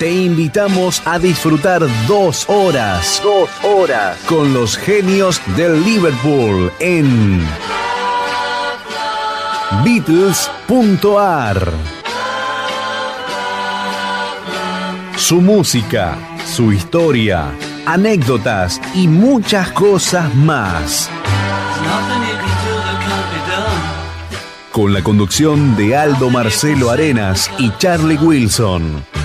te invitamos a disfrutar dos horas, dos horas con los genios del Liverpool en Beatles.ar. Su música, su historia, anécdotas y muchas cosas más. Con la conducción de Aldo Marcelo Arenas y Charlie Wilson.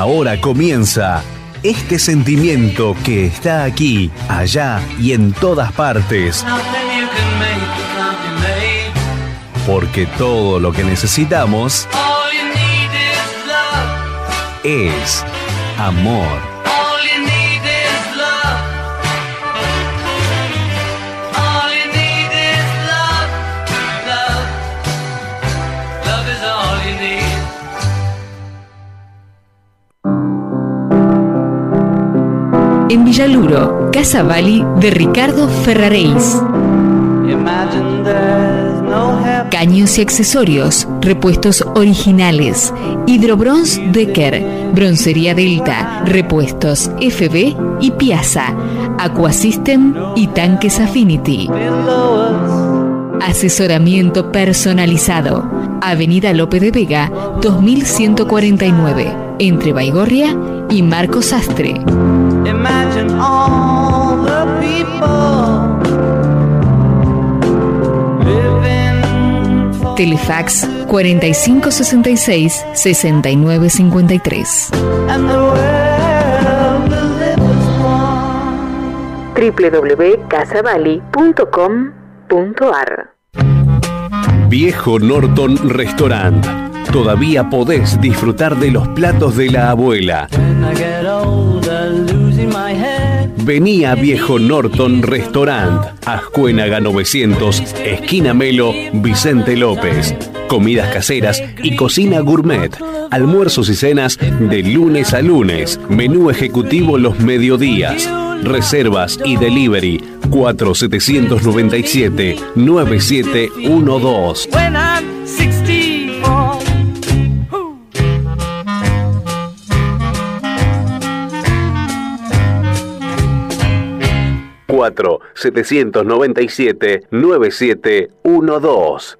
Ahora comienza este sentimiento que está aquí, allá y en todas partes. Porque todo lo que necesitamos es amor. En Villaluro, Casa Bali de Ricardo Ferraréis. Caños y accesorios, repuestos originales, Hidrobronz Decker, Broncería Delta, repuestos FB y Piazza, Aquasystem y tanques Affinity. Asesoramiento personalizado. Avenida Lope de Vega, 2149, entre Baigorria y Marcos Sastre. Telefax 4566 6953 www.casavali.com.ar Viejo Norton Restaurant. Todavía podés disfrutar de los platos de la abuela. Vení a Viejo Norton Restaurant, Ascuénaga 900, esquina Melo, Vicente López. Comidas caseras y cocina gourmet. Almuerzos y cenas de lunes a lunes. Menú ejecutivo los mediodías. Reservas y delivery 4797 9712. 4 797 9712.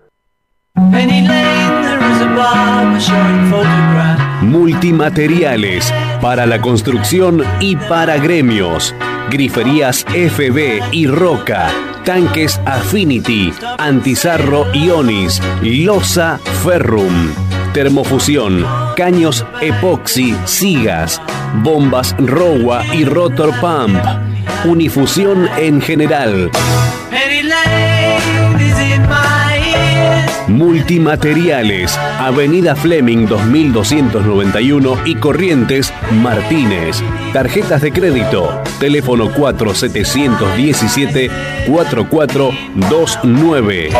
Multimateriales para la construcción y para gremios. Griferías FB y Roca. Tanques Affinity, Antizarro Ionis, Losa Ferrum. Termofusión, caños epoxi, sigas, bombas Rowa y Rotor Pump. Unifusión en general. Multimateriales, Avenida Fleming 2291 y Corrientes Martínez. Tarjetas de crédito, teléfono 4717 4429.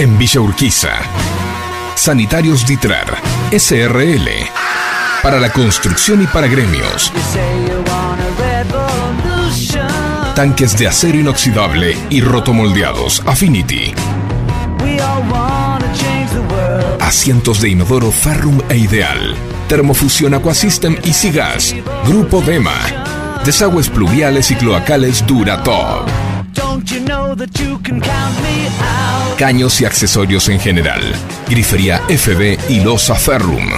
En Villa Urquiza, Sanitarios Ditrar, SRL. Para la construcción y para gremios. Tanques de acero inoxidable y rotomoldeados Affinity. Asientos de inodoro Ferrum e Ideal. Termofusión Aquasystem y Sigas. Grupo Dema. Desagües pluviales y cloacales Duratop. Caños y accesorios en general. Grifería FB y Losa Ferrum.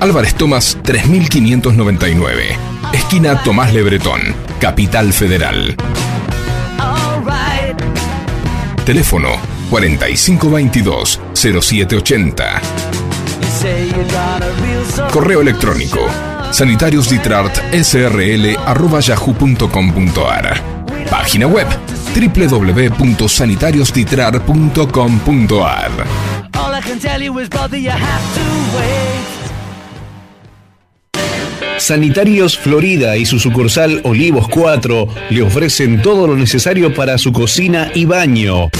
Álvarez Tomás 3599. Esquina Tomás Lebretón. Capital Federal. Teléfono 4522-0780. Correo electrónico sanitariosditrart.srl.yahoo.com.ar Página web www.sanitariosditrar.com.ar Sanitarios Florida y su sucursal Olivos 4 le ofrecen todo lo necesario para su cocina y baño.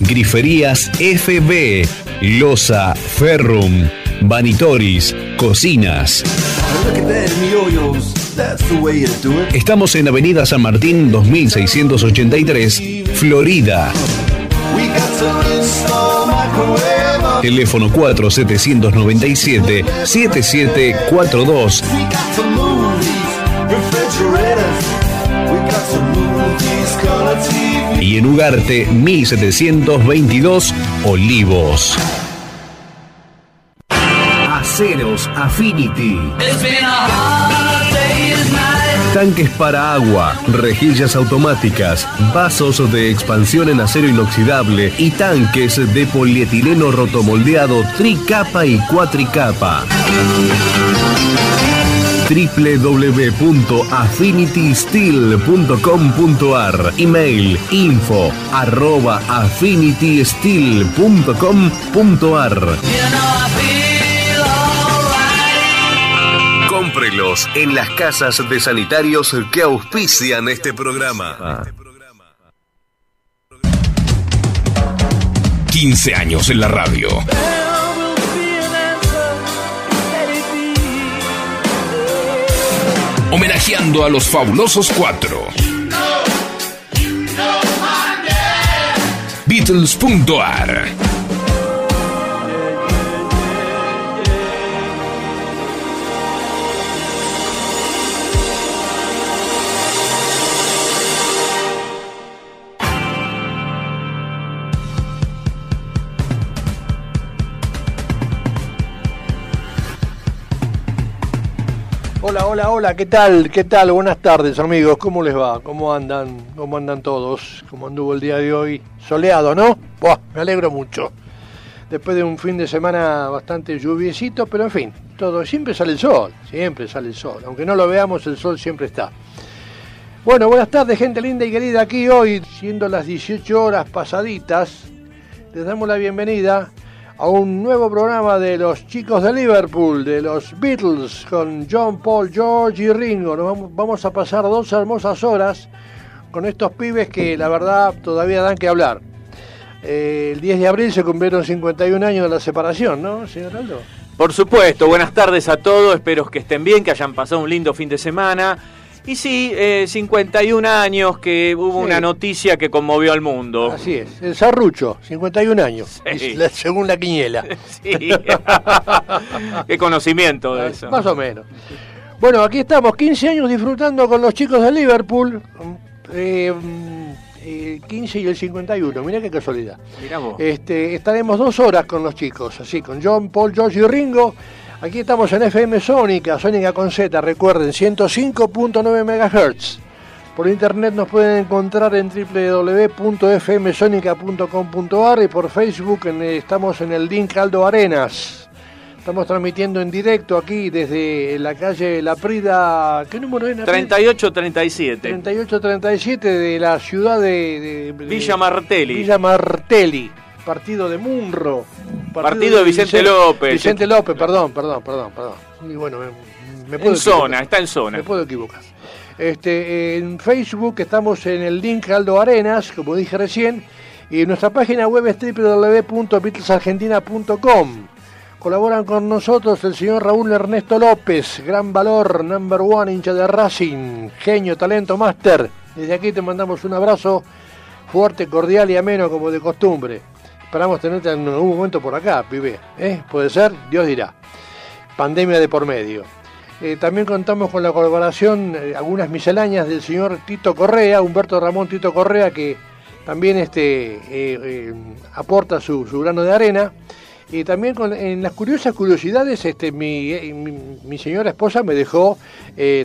Griferías FB, Losa, Ferrum, Vanitoris, Cocinas. Estamos en Avenida San Martín 2683, Florida. Teléfono 4797 7742. Y en Ugarte 1722 Olivos. Aceros Affinity. Tanques para agua, rejillas automáticas, vasos de expansión en acero inoxidable y tanques de polietileno rotomoldeado tricapa y cuatricapa. www.affinitysteel.com.ar Email info arroba En las casas de sanitarios que auspician este programa. 15 años en la radio. Homenajeando a los fabulosos cuatro. Beatles.ar Hola, hola, hola, ¿qué tal? ¿Qué tal? Buenas tardes, amigos. ¿Cómo les va? ¿Cómo andan? ¿Cómo andan todos? ¿Cómo anduvo el día de hoy? Soleado, ¿no? Buah, me alegro mucho. Después de un fin de semana bastante lluviecito, pero en fin, todo siempre sale el sol, siempre sale el sol. Aunque no lo veamos, el sol siempre está. Bueno, buenas tardes, gente linda y querida. Aquí hoy, siendo las 18 horas pasaditas, les damos la bienvenida a un nuevo programa de los chicos de Liverpool, de los Beatles, con John, Paul, George y Ringo. Nos vamos, a pasar dos hermosas horas con estos pibes que la verdad todavía dan que hablar. Eh, el 10 de abril se cumplieron 51 años de la separación, ¿no, señor Aldo? Por supuesto, buenas tardes a todos, espero que estén bien, que hayan pasado un lindo fin de semana. Y sí, eh, 51 años que hubo Sí. una noticia que conmovió al mundo. Así es, el Zarrucho, 51 años, Sí. la- según la quiniela. Sí. Qué conocimiento de eso. Más o menos. Bueno, aquí estamos, 15 años disfrutando con los chicos de Liverpool. eh, eh, 15 y el 51, mirá qué casualidad. Mirá vos. Este, estaremos dos horas con los chicos, así, con John, Paul, George y Ringo. Aquí estamos en FM Sónica, Sónica con Z, recuerden, 105.9 MHz. Por internet nos pueden encontrar en www.fmsonica.com.ar y por Facebook en- estamos en el link Aldo Arenas. Estamos transmitiendo en directo aquí desde la calle La Prida. ¿Qué número es? La Prida? 38-37. 3837 de la ciudad de, de- Villa Martelli. Villa Martelli, partido de Munro. Partido de Vicente López. Vicente López, perdón, perdón, perdón, perdón. Y bueno, me, me puedo En zona, está en zona. Me puedo equivocar. Este, en Facebook estamos en el link Aldo Arenas, como dije recién, y nuestra página web es www.beatlesargentina.com. Colaboran con nosotros el señor Raúl Ernesto López, gran valor, number one, hincha de Racing, genio, talento, máster. Desde aquí te mandamos un abrazo fuerte, cordial y ameno como de costumbre. Esperamos tenerte en algún momento por acá, pibe. ¿eh? ¿Puede ser? Dios dirá. Pandemia de por medio. Eh, también contamos con la colaboración, eh, algunas misceláneas del señor Tito Correa, Humberto Ramón Tito Correa, que también este, eh, aporta su, su grano de arena. Y también con, en las curiosas curiosidades, este, mi, mi, mi señora esposa me dejó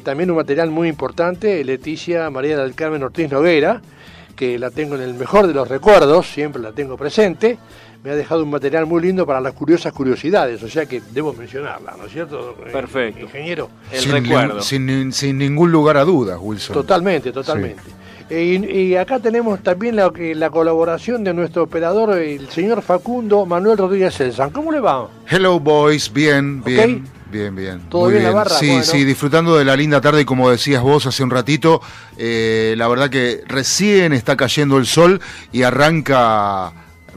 también un material muy importante, Leticia María del Carmen Ortiz Noguera, que la tengo en el mejor de los recuerdos, siempre la tengo presente. Me ha dejado un material muy lindo para las curiosas curiosidades, o sea que debo mencionarla, ¿no es cierto? eh, Perfecto. Ingeniero. El sin, recuerdo. sin, sin ningún lugar a dudas, Wilson. Totalmente, totalmente. Eh, y, y acá tenemos también la, la colaboración de nuestro operador, el señor Facundo Manuel Rodríguez Celsan. ¿Cómo le va? Hello, boys. Bien, bien. Ok. Bien, bien. ¿Todo Muy bien la barra? Sí, Bueno. sí, disfrutando de la linda tarde y como decías vos hace un ratito, eh, la verdad que recién está cayendo el sol y arranca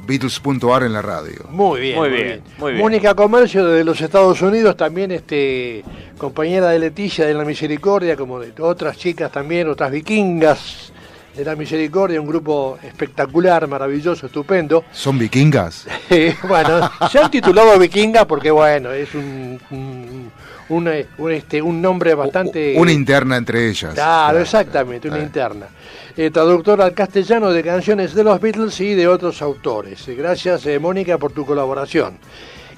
Beatles.ar en la radio. Muy bien, Muy muy, bien, bien. muy bien. Mónica Comercio de los Estados Unidos, también este compañera de Leticia de la Misericordia, como de otras chicas también, otras vikingas de la Misericordia, un grupo espectacular, maravilloso, estupendo. ¿Son vikingas? Bueno, se han titulado Vikinga porque bueno, es un, un, un, un, este, un nombre bastante... Una interna entre ellas. Claro, exactamente, una Eh. interna. Eh, traductor al castellano de canciones de los Beatles y de otros autores. Gracias, eh, Mónica, por tu colaboración.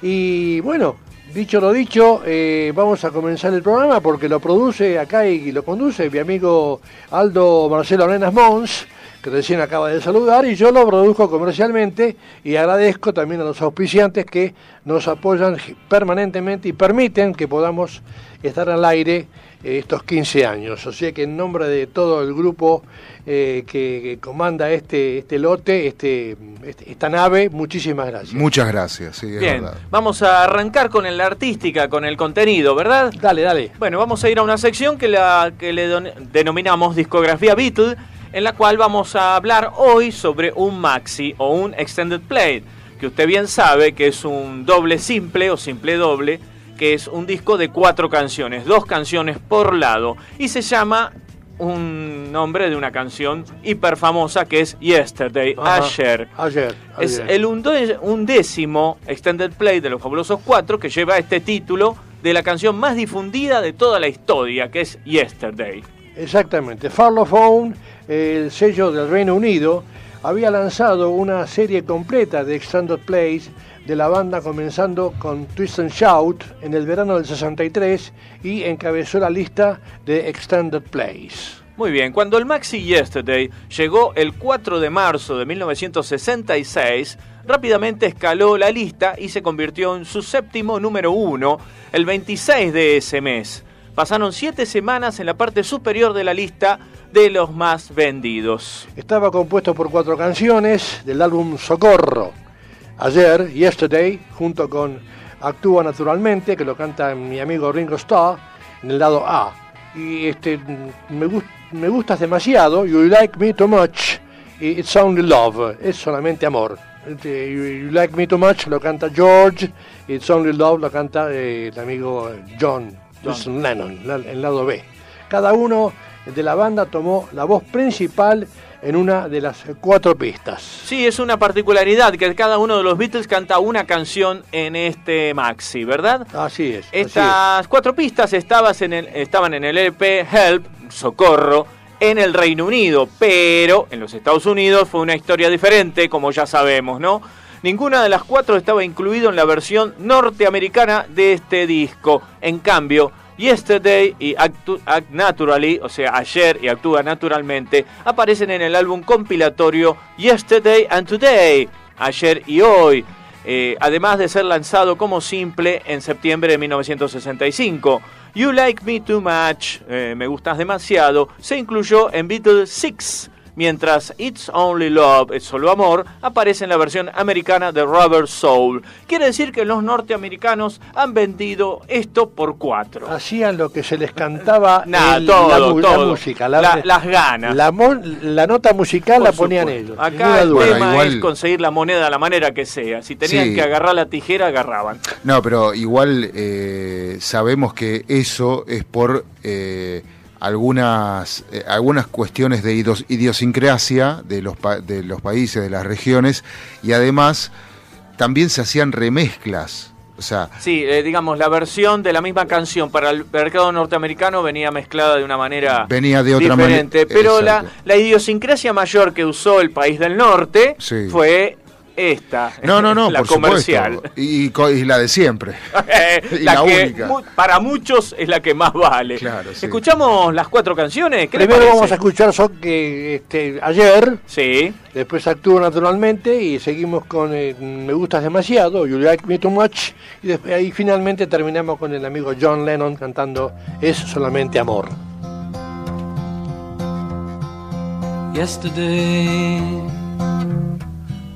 Y bueno, dicho lo dicho, eh, vamos a comenzar el programa porque lo produce acá y lo conduce mi amigo Aldo Marcelo Arenas Mons, que recién acaba de saludar, y yo lo produzco comercialmente y agradezco también a los auspiciantes que nos apoyan permanentemente y permiten que podamos estar al aire eh, estos 15 años. O sea que en nombre de todo el grupo eh, que, que comanda este, este lote, este, este- esta nave, muchísimas gracias. Muchas gracias, sí, es Bien, verdad. vamos a arrancar con la artística, con el contenido, ¿verdad? Dale, dale. Bueno, vamos a ir a una sección que, la, que le don- denominamos Discografía Beatle, en la cual vamos a hablar hoy sobre un maxi o un extended play, que usted bien sabe que es un doble simple o simple doble, que es un disco de cuatro canciones, dos canciones por lado, y se llama un nombre de una canción hiper famosa que es Yesterday, Ajá. ayer. Ayer. Es el undécimo extended play de los Fabulosos Cuatro que lleva este título de la canción más difundida de toda la historia, que es Yesterday. Exactamente. Farlophone, el sello del Reino Unido, había lanzado una serie completa de extended plays de la banda comenzando con Twist and Shout en el verano del 63 y encabezó la lista de extended plays. Muy bien, cuando el maxi Yesterday llegó el 4 de marzo de 1966, rápidamente escaló la lista y se convirtió en su séptimo número uno el 26 de ese mes. Pasaron siete semanas en la parte superior de la lista de los más vendidos. Estaba compuesto por cuatro canciones del álbum Socorro. Ayer, Yesterday, junto con Actúa Naturalmente, que lo canta mi amigo Ringo Starr, en el lado A. Y este, me, gust- me gustas demasiado, You Like Me Too Much, y It's Only Love, es solamente amor. Este, you, Like Me Too Much lo canta George, It's Only Love lo canta eh, el amigo John, John Lennon, la- el lado B. Cada uno de la banda tomó la voz principal en una de las cuatro pistas. Sí, es una particularidad que cada uno de los Beatles canta una canción en este maxi, ¿verdad? Así es. así Estas cuatro pistas estabas en el- estaban en el EP Help, Socorro, en el Reino Unido, pero en los Estados Unidos fue una historia diferente, como ya sabemos, ¿no? Ninguna de las cuatro estaba incluido en la versión norteamericana de este disco. En cambio, Yesterday y Act Naturally, o sea, ayer y actúa naturalmente, aparecen en el álbum compilatorio Yesterday and Today, ayer y hoy, eh, además de ser lanzado como simple en septiembre de 1965. You Like Me Too Much, eh, Me Gustas Demasiado, se incluyó en Beatles 6, mientras It's Only Love, Es Solo Amor, aparece en la versión americana de Rubber Soul. Quiere decir que los norteamericanos han vendido esto por cuatro. Hacían lo que se les cantaba el- todo, la, mu- la música. La- las ganas. La, mon- la nota musical Por la ponían supuesto. ellos. Acá el duda. tema Igual- es conseguir la moneda de la manera que sea. Si tenían Sí. que agarrar la tijera, agarraban. No, pero igual eh, sabemos que eso es por eh, algunas, eh, algunas cuestiones de idos- idiosincrasia de los, pa- de los países, de las regiones, y además también se hacían remezclas. O sea, Sí, eh, digamos, la versión de la misma canción para el mercado norteamericano venía mezclada de una manera Venía de otra diferente. manera- Pero la, la idiosincrasia mayor que usó el país del norte Sí. fue esta, no, no, no, la por comercial. supuesto. Y, la de siempre. Y la la que única. mu- para muchos es la que más vale. Claro, sí. ¿Escuchamos las cuatro canciones? ¿Qué les Primero vamos a escuchar que este, ayer, Sí, después actúo naturalmente y seguimos con eh, Me gustas demasiado, You Like Me Too Much, y después ahí finalmente terminamos con el amigo John Lennon cantando Es solamente amor. yesterday.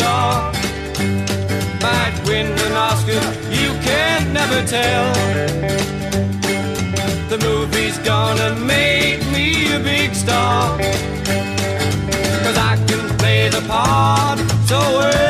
Star. Might win an Oscar, you can never tell. The movie's gonna make me a big star. Cause I can play the part so well.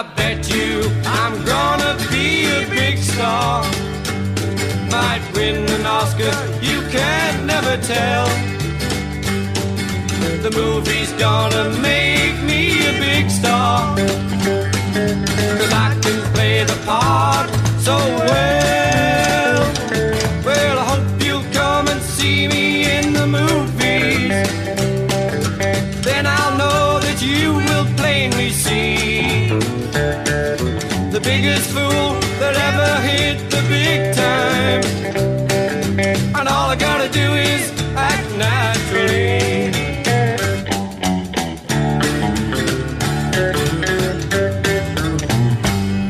I bet you I'm gonna be a big star. Might win an Oscar, you can never tell. The movie's gonna make me a big star. Cause I can play the part so well.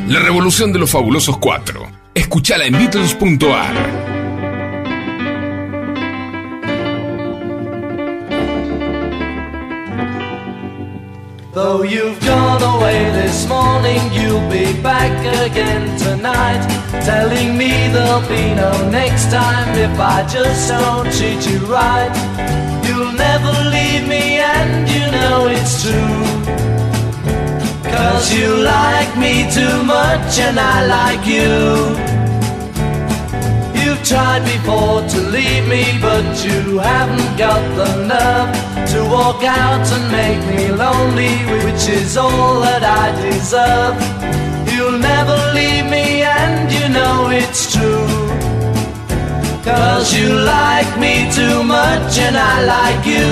La revolución de los fabulosos cuatro. Escuchala en Beatles.ar. Though you've gone away this morning, you'll be back again tonight. Telling me there'll be no next time if I just don't treat you right. You'll never leave me, and you know it's true. Cause you like me too much, and I like you. You've tried before to leave me, but you haven't got the nerve to walk out and make me lonely, which is all that I deserve. You'll never leave me, and you know it's true. Cause you like me too much, and I like you.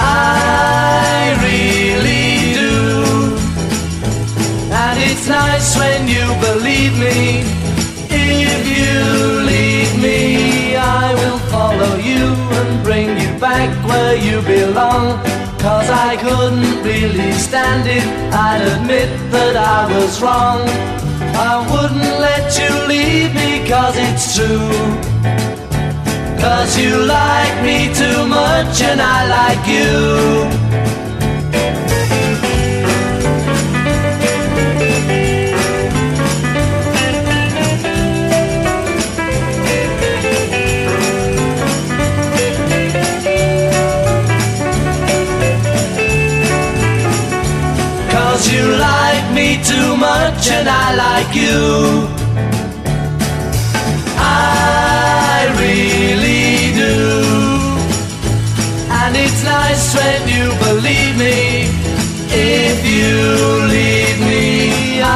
I really do. And it's nice when you believe me. If you leave I will follow you and bring you back where you belong. Cause I couldn't really stand it, I'd admit that I was wrong. I wouldn't let you leave me cause it's true. Cause you like me too much and I like you. Much and I like you. I really do. And it's nice when you believe me. If you leave me,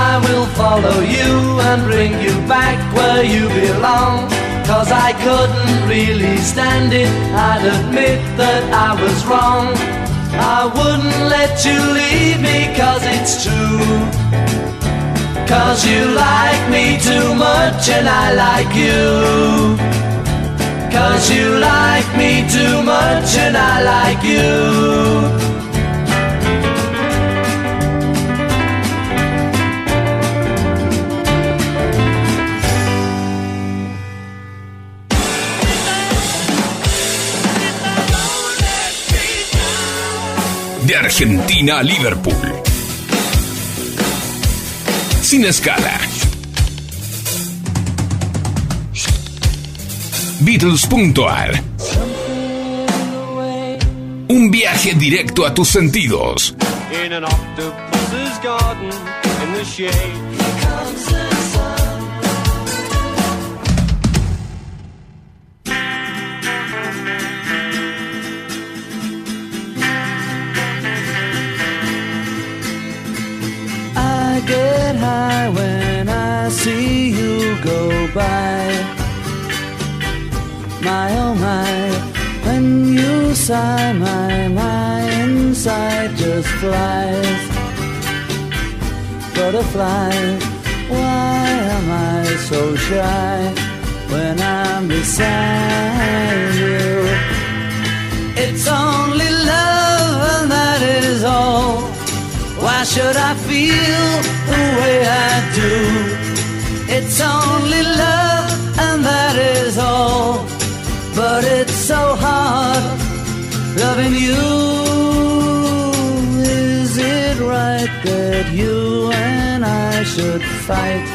I will follow you and bring you back where you belong. Cause I couldn't really stand it, I'd admit that I was wrong. I wouldn't let you leave me cause it's true. Cause you like me too much and I like you. Cause you like me too much and I like you. De Argentina a Liverpool. Sin escala. Beatles.ar Un viaje directo a tus sentidos. By. My oh my, when you sigh, my my inside just flies. Butterfly, why am I so shy when I'm beside you? It's only love and that is all. Why should I feel the way I do? It's only love and that is all. But it's so hard loving you. Is it right that you and I should fight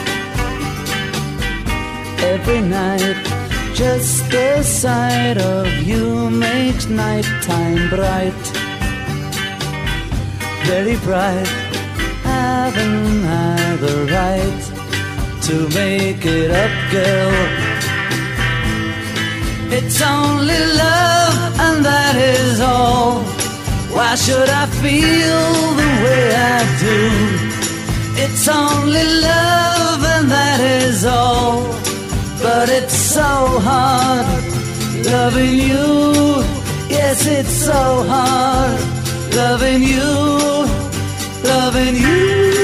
every night? Just the sight of you makes nighttime bright very bright. Haven't I the right to make it up, girl? It's only love, and that is all. Why should I feel the way I do? It's only love, and that is all. But it's so hard loving you. Yes, it's so hard loving you, loving you.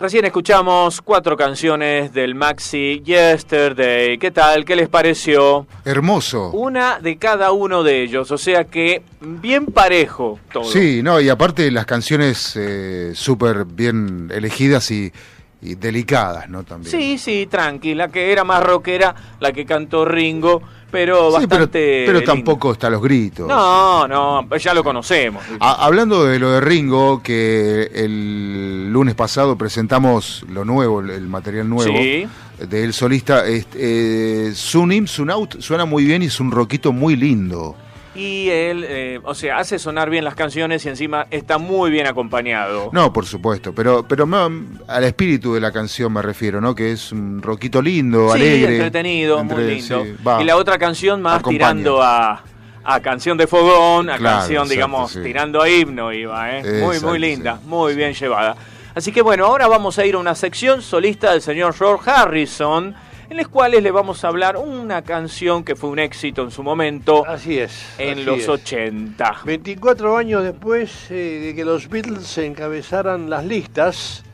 Recién escuchamos cuatro canciones del Maxi Yesterday. ¿Qué tal? ¿Qué les pareció? Hermoso. Una de cada uno de ellos, o sea que bien parejo todo. Sí, no, y aparte las canciones eh, súper bien elegidas y, y delicadas, ¿no? También. Sí, sí, tranquila, que era más rockera la que cantó Ringo, pero Sí, pero, bastante. pero linda. tampoco está los gritos. No, no, ya lo conocemos. A- hablando de lo de Ringo, que el lunes pasado presentamos lo nuevo, el, material nuevo Sí. de el solista, este, eh, Sunim, Sunout suena muy bien y es un rockito muy lindo. Y él, eh, o sea, hace sonar bien las canciones y encima está muy bien acompañado. No, por supuesto, pero, pero no, al espíritu de la canción me refiero, ¿no? Que es un rockito lindo, sí, alegre. entretenido, muy lindo. sí, va. y la otra canción más Acompaña. tirando a, a canción de fogón, a Claro, canción, exacto, digamos, sí. tirando a himno iba, ¿eh? Muy, Exacto, muy linda, muy bien llevada. Así que bueno, ahora vamos a ir a una sección solista del señor George Harrison, en las cuales le vamos a hablar una canción que fue un éxito en su momento Así es. en así los es. 80. 24 años después eh, de que los Beatles encabezaran las listas,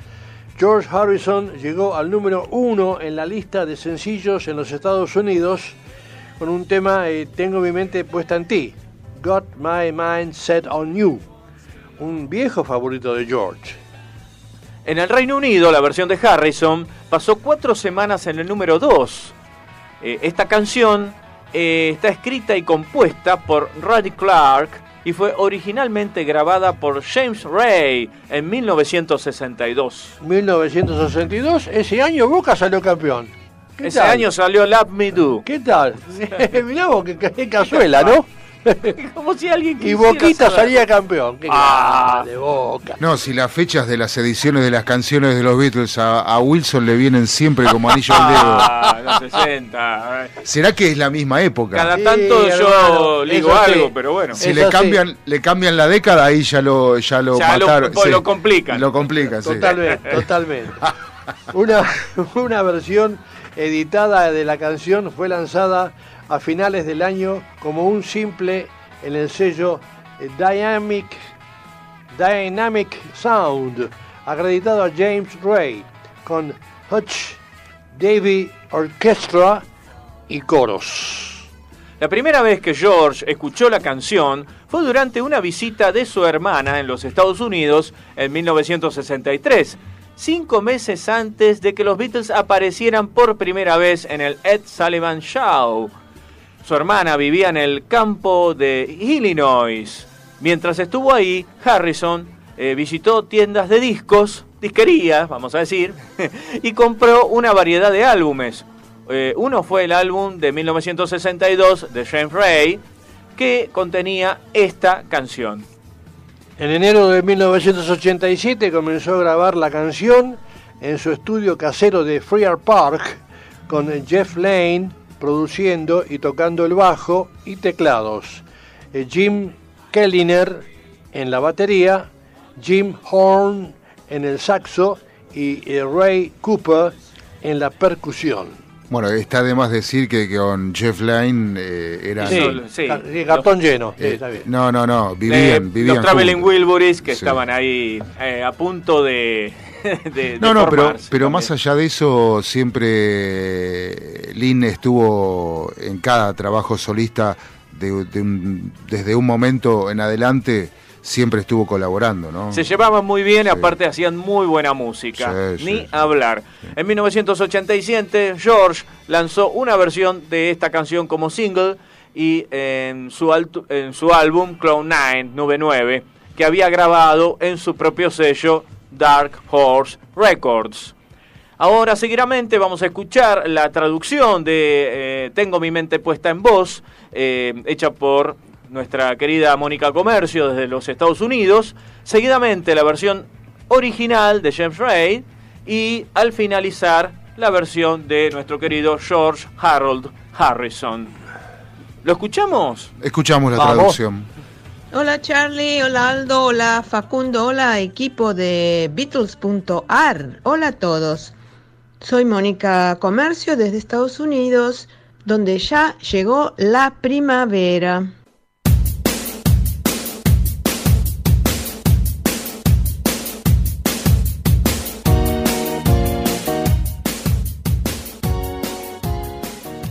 George Harrison llegó al número uno en la lista de sencillos en los Estados Unidos con un tema eh, Tengo mi mente puesta en ti, Got My Mind Set on You, un viejo favorito de George. En el Reino Unido, la versión de Harrison pasó cuatro semanas en el número 2. esta canción eh, está escrita y compuesta por Roddy Clark y fue originalmente grabada por James Ray en 1962. 1962, ese año Boca salió campeón. ¿Qué Ese tal? año salió Love Me Do. ¿Qué tal? Mirá vos, qué, qué cazuela, ¿no? Como si alguien Y Boquita saber. salía campeón. Qué Ah. grande, Boca. No, si las fechas de las ediciones de las canciones de los Beatles a, a Wilson le vienen siempre como anillo al dedo. Ah, los 60. ¿Será que es la misma época? Cada Sí, tanto yo hermano, digo eso sí. algo, pero bueno. Si le cambian, le cambian la década, ahí ya lo, ya lo Ya lo- mataron. lo complican. Lo complican, sí. Totalmente, totalmente. Una, una versión editada de la canción fue lanzada a finales del año como un simple en el sello eh, Dynamic, Dynamic Sound, acreditado a James Ray, con Hutch Davy Orchestra y coros. La primera vez que George escuchó la canción fue durante una visita de su hermana en los Estados Unidos en 1963, cinco meses antes de que los Beatles aparecieran por primera vez en el Ed Sullivan Show. Su hermana vivía en el campo de Illinois. Mientras estuvo ahí, Harrison eh, visitó tiendas de discos, disquerías, vamos a decir, y compró una variedad de álbumes. Eh, uno fue el álbum de 1962 de James Ray, que contenía esta canción. En enero de 1987 comenzó a grabar la canción en su estudio casero de Freer Park con Jeff Lane produciendo y tocando el bajo y teclados, eh, Jim Kelliner en la batería, Jim Horn en el saxo y eh, Ray Cooper en la percusión. Bueno, está de más decir que, con Jeff Lynne eh, eran... Sí, Solo- sí. ca- sí, cartón lleno, eh, está bien. no, no, no, Eh, vivían, vivían los Traveling. Wilburys que Sí. estaban ahí eh, a punto de, de- de No, no, pero, pero más allá de eso, siempre Lynn estuvo en cada trabajo solista de- de un- desde un momento en adelante, siempre estuvo colaborando, ¿no? Se llevaban muy bien, Sí. aparte hacían muy buena música. Sí, Ni sí, hablar. En 1987, George lanzó una versión de esta canción como single y en su, en su álbum Clown 9, Nube 9, que había grabado en su propio sello Dark Horse Records. Ahora, seguidamente, vamos a escuchar la traducción de eh, Tengo mi mente puesta en voz, eh, hecha por nuestra querida Mónica Comercio desde los Estados Unidos. Seguidamente, la versión original de James Ray. Y al finalizar, la versión de nuestro querido George Harold Harrison. ¿Lo escuchamos? Escuchamos la Vamos. traducción. Hola Charlie, hola Aldo, hola Facundo, hola equipo de Beatles.ar. Hola a todos. Soy Mónica Comercio desde Estados Unidos, donde ya llegó la primavera.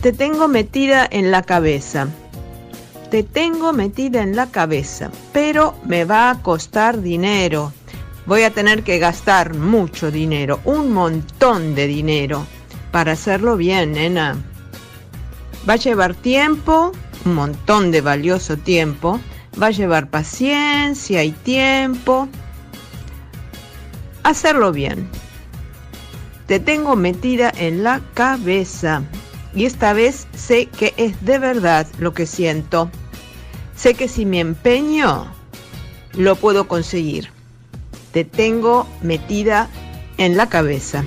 Te tengo metida en la cabeza. Te tengo metida en la cabeza, pero me va a costar dinero. Voy a tener que gastar mucho dinero, un montón de dinero, para hacerlo bien, nena. Va a llevar tiempo, un montón de valioso tiempo. Va a llevar paciencia y tiempo. Hacerlo bien. Te tengo metida en la cabeza. Y esta vez sé que es de verdad lo que siento. Sé que si me empeño, lo puedo conseguir. Te tengo metida en la cabeza.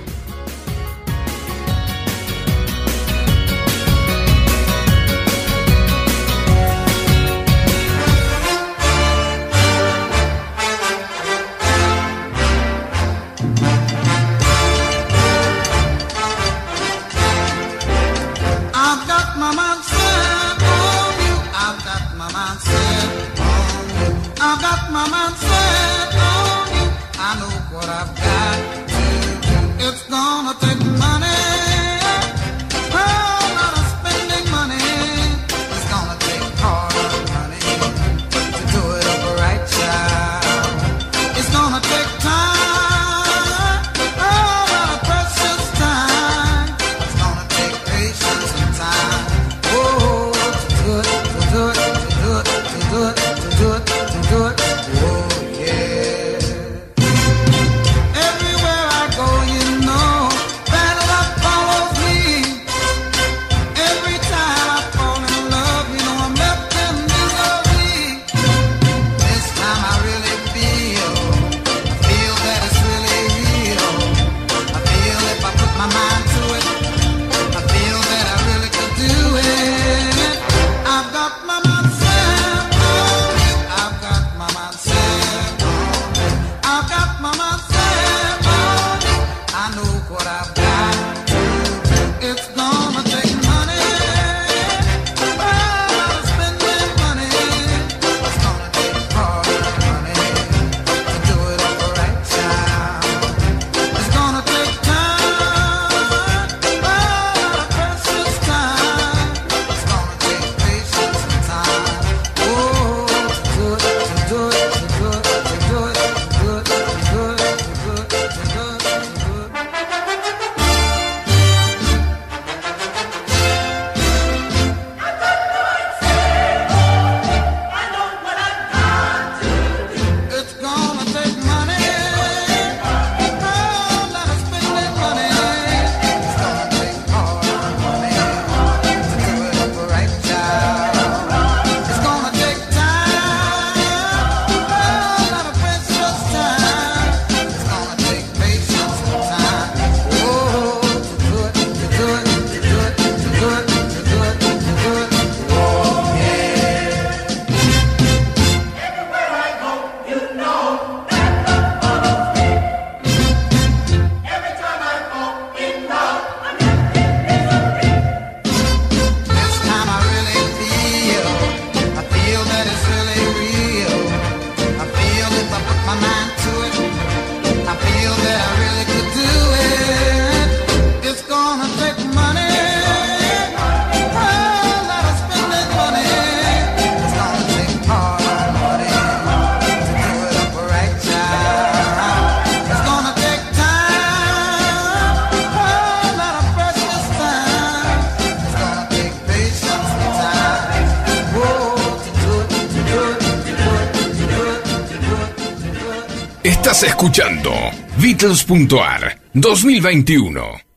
Escuchando Beatles.ar 2021.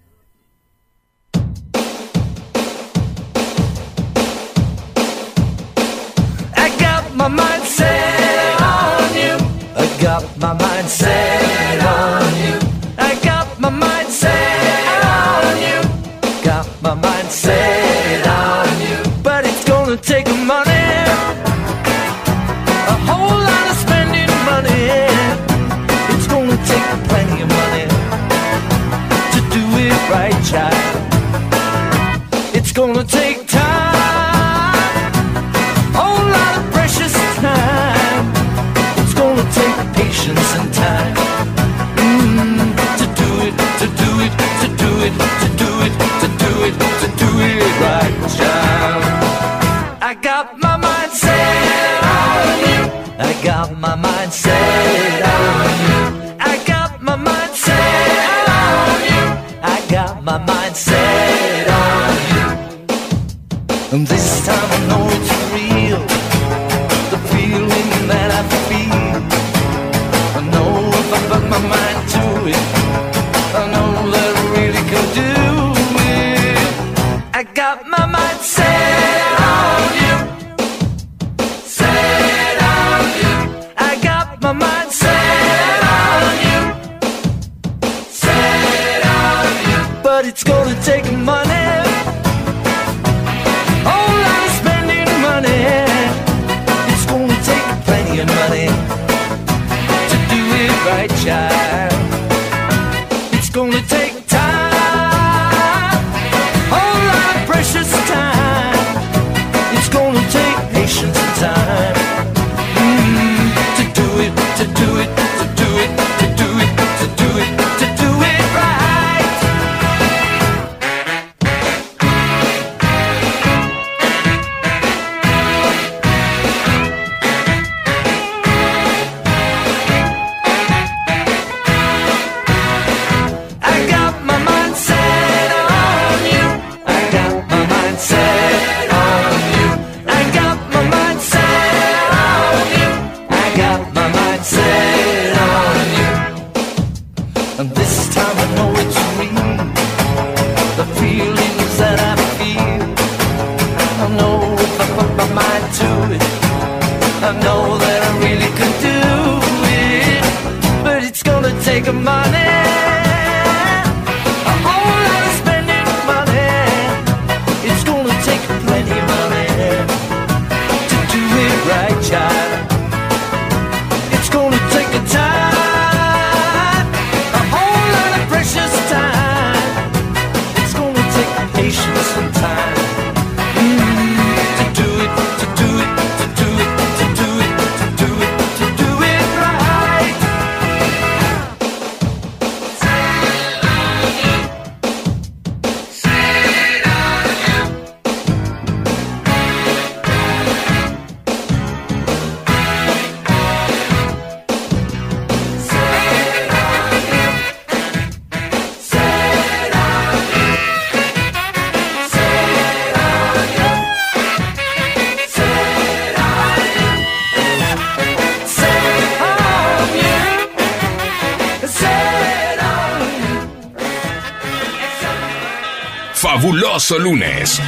Fabuloso lunes.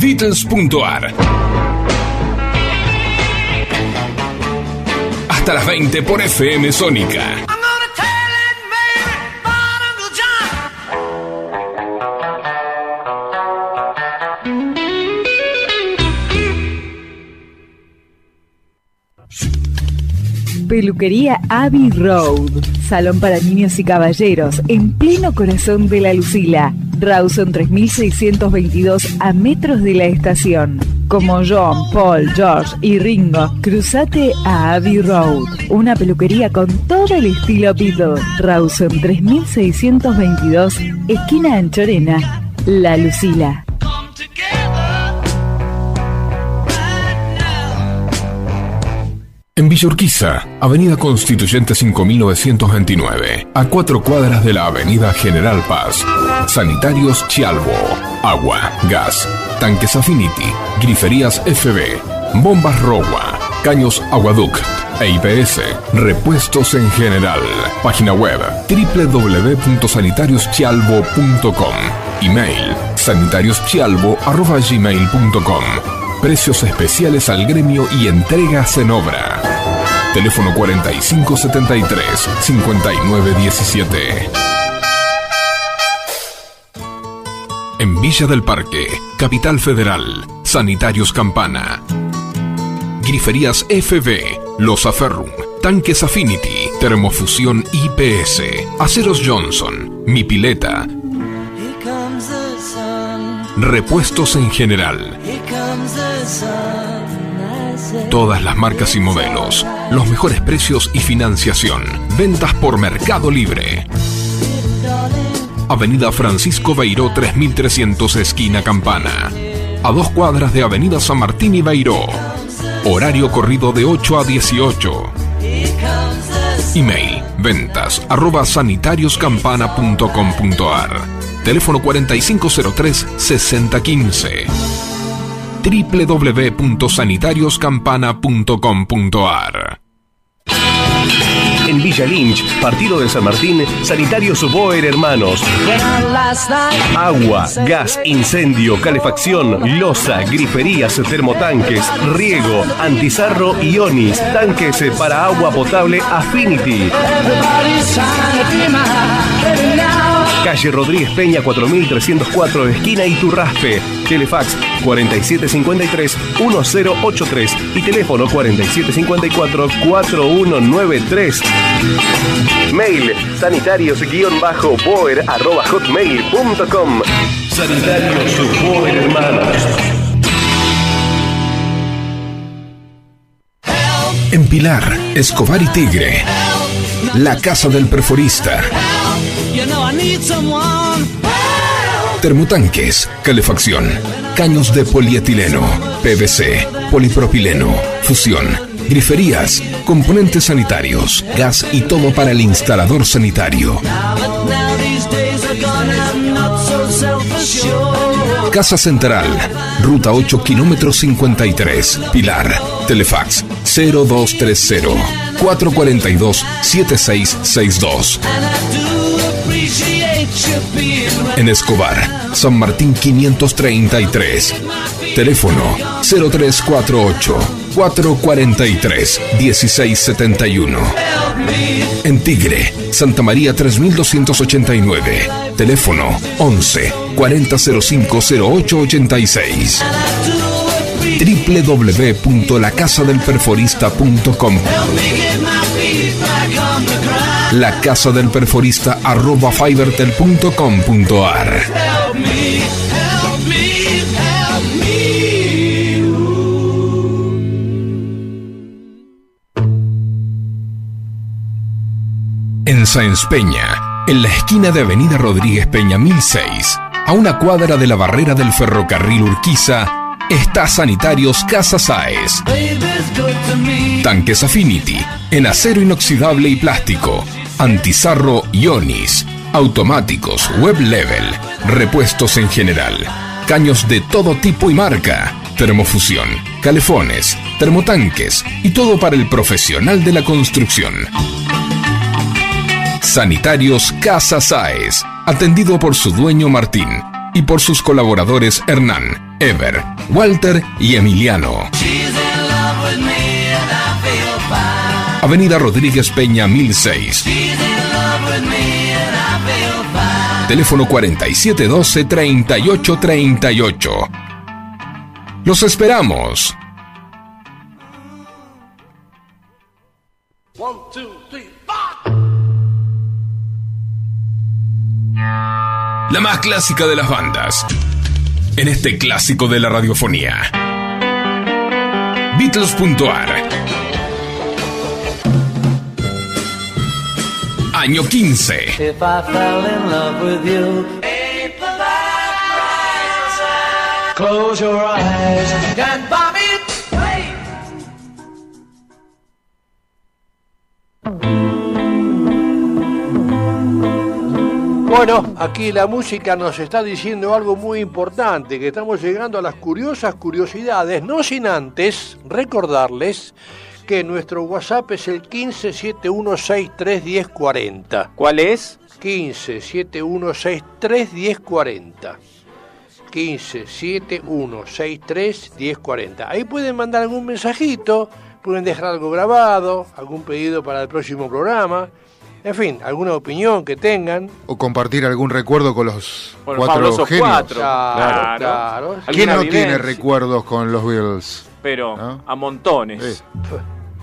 Beatles.ar Hasta las 20 por FM Sónica. Peluquería Abbey Road. Salón para niños y caballeros en pleno corazón de la Lucila. Rawson 3622 a metros de la estación. Como John, Paul, George y Ringo, cruzate a Abbey Road. Una peluquería con todo el estilo Beatle. Rawson 3622, esquina Anchorena, La Lucila. En Villa Urquiza, Avenida Constituyente 5929, a cuatro cuadras de la Avenida General Paz. Sanitarios Chialvo, agua, gas, tanques Affinity, griferías FB, bombas Rowa, caños Aguaduc e IPS, repuestos en general. Página web www.sanitarioschialvo.com. Email sanitarioschialvo.gmail.com Precios especiales al gremio y entregas en obra. Teléfono 4573-5917. En Villa del Parque, Capital Federal, Sanitarios Campana. Griferías FB, Los Aferrum, Tanques Affinity, Termofusión IPS, Aceros Johnson, Mi Pileta, Repuestos en general. Todas las marcas y modelos, los mejores precios y financiación. Ventas por Mercado Libre. Avenida Francisco Beiró 3300 esquina Campana. A dos cuadras de Avenida San Martín y Beiró. Horario corrido de 8 a 18. Email ventas arroba sanitarioscampana.com.ar. Teléfono 4503 6015 www.sanitarioscampana.com.ar En Villa Lynch, partido de San Martín, Sanitarios Boer Hermanos. Agua, gas, incendio, calefacción, losa, griferías, termotanques, riego, antizarro y tanques para agua potable Affinity. Calle Rodríguez Peña 4304, esquina Iturraspe. Telefax 4753-1083 y teléfono 4754-4193. Mail sanitarios-boer arroba hotmail.com. Sanitarios Boer Hermanos. En Pilar, Escobar y Tigre. La Casa del Perforista. Termotanques, calefacción, caños de polietileno, PVC, polipropileno, fusión, griferías, componentes sanitarios, gas y todo para el instalador sanitario. Casa Central, Ruta 8, kilómetro 53, Pilar, Telefax 0230 442 7662. En Escobar, San Martín 533. Teléfono 0348 443 1671. En Tigre, Santa María 3289. Teléfono 11 4005 0886 www.lacasadelperforista.com La casa del perforista arroba fibertel.com.ar En Sáenz Peña, en la esquina de Avenida Rodríguez Peña 1006, a una cuadra de la barrera del ferrocarril Urquiza, está Sanitarios Casa Saez. Tanques Affinity, en acero inoxidable y plástico, antizarro Ionis, automáticos, web level, repuestos en general, caños de todo tipo y marca, termofusión, calefones, termotanques y todo para el profesional de la construcción. Sanitarios Casa Saez, atendido por su dueño Martín y por sus colaboradores Hernán, Ever, Walter y Emiliano. Avenida Rodríguez Peña 1006. Teléfono 4712-3838. Los esperamos. La más clásica de las bandas. En este clásico de la radiofonía. Beatles.ar. and Bobby. Bueno, aquí la música nos está diciendo algo muy importante, que estamos llegando a las curiosas curiosidades, no sin antes recordarles que nuestro WhatsApp es el 1571631040. ¿Cuál es? 1571631040. 1571631040. Ahí pueden mandar algún mensajito, pueden dejar algo grabado, algún pedido para el próximo programa. En fin, alguna opinión que tengan. O compartir algún recuerdo con los los cuatro genios. cuatro. Claro, claro. ¿Quién no tiene recuerdos con los Beatles? Pero ¿No? a montones. Sí.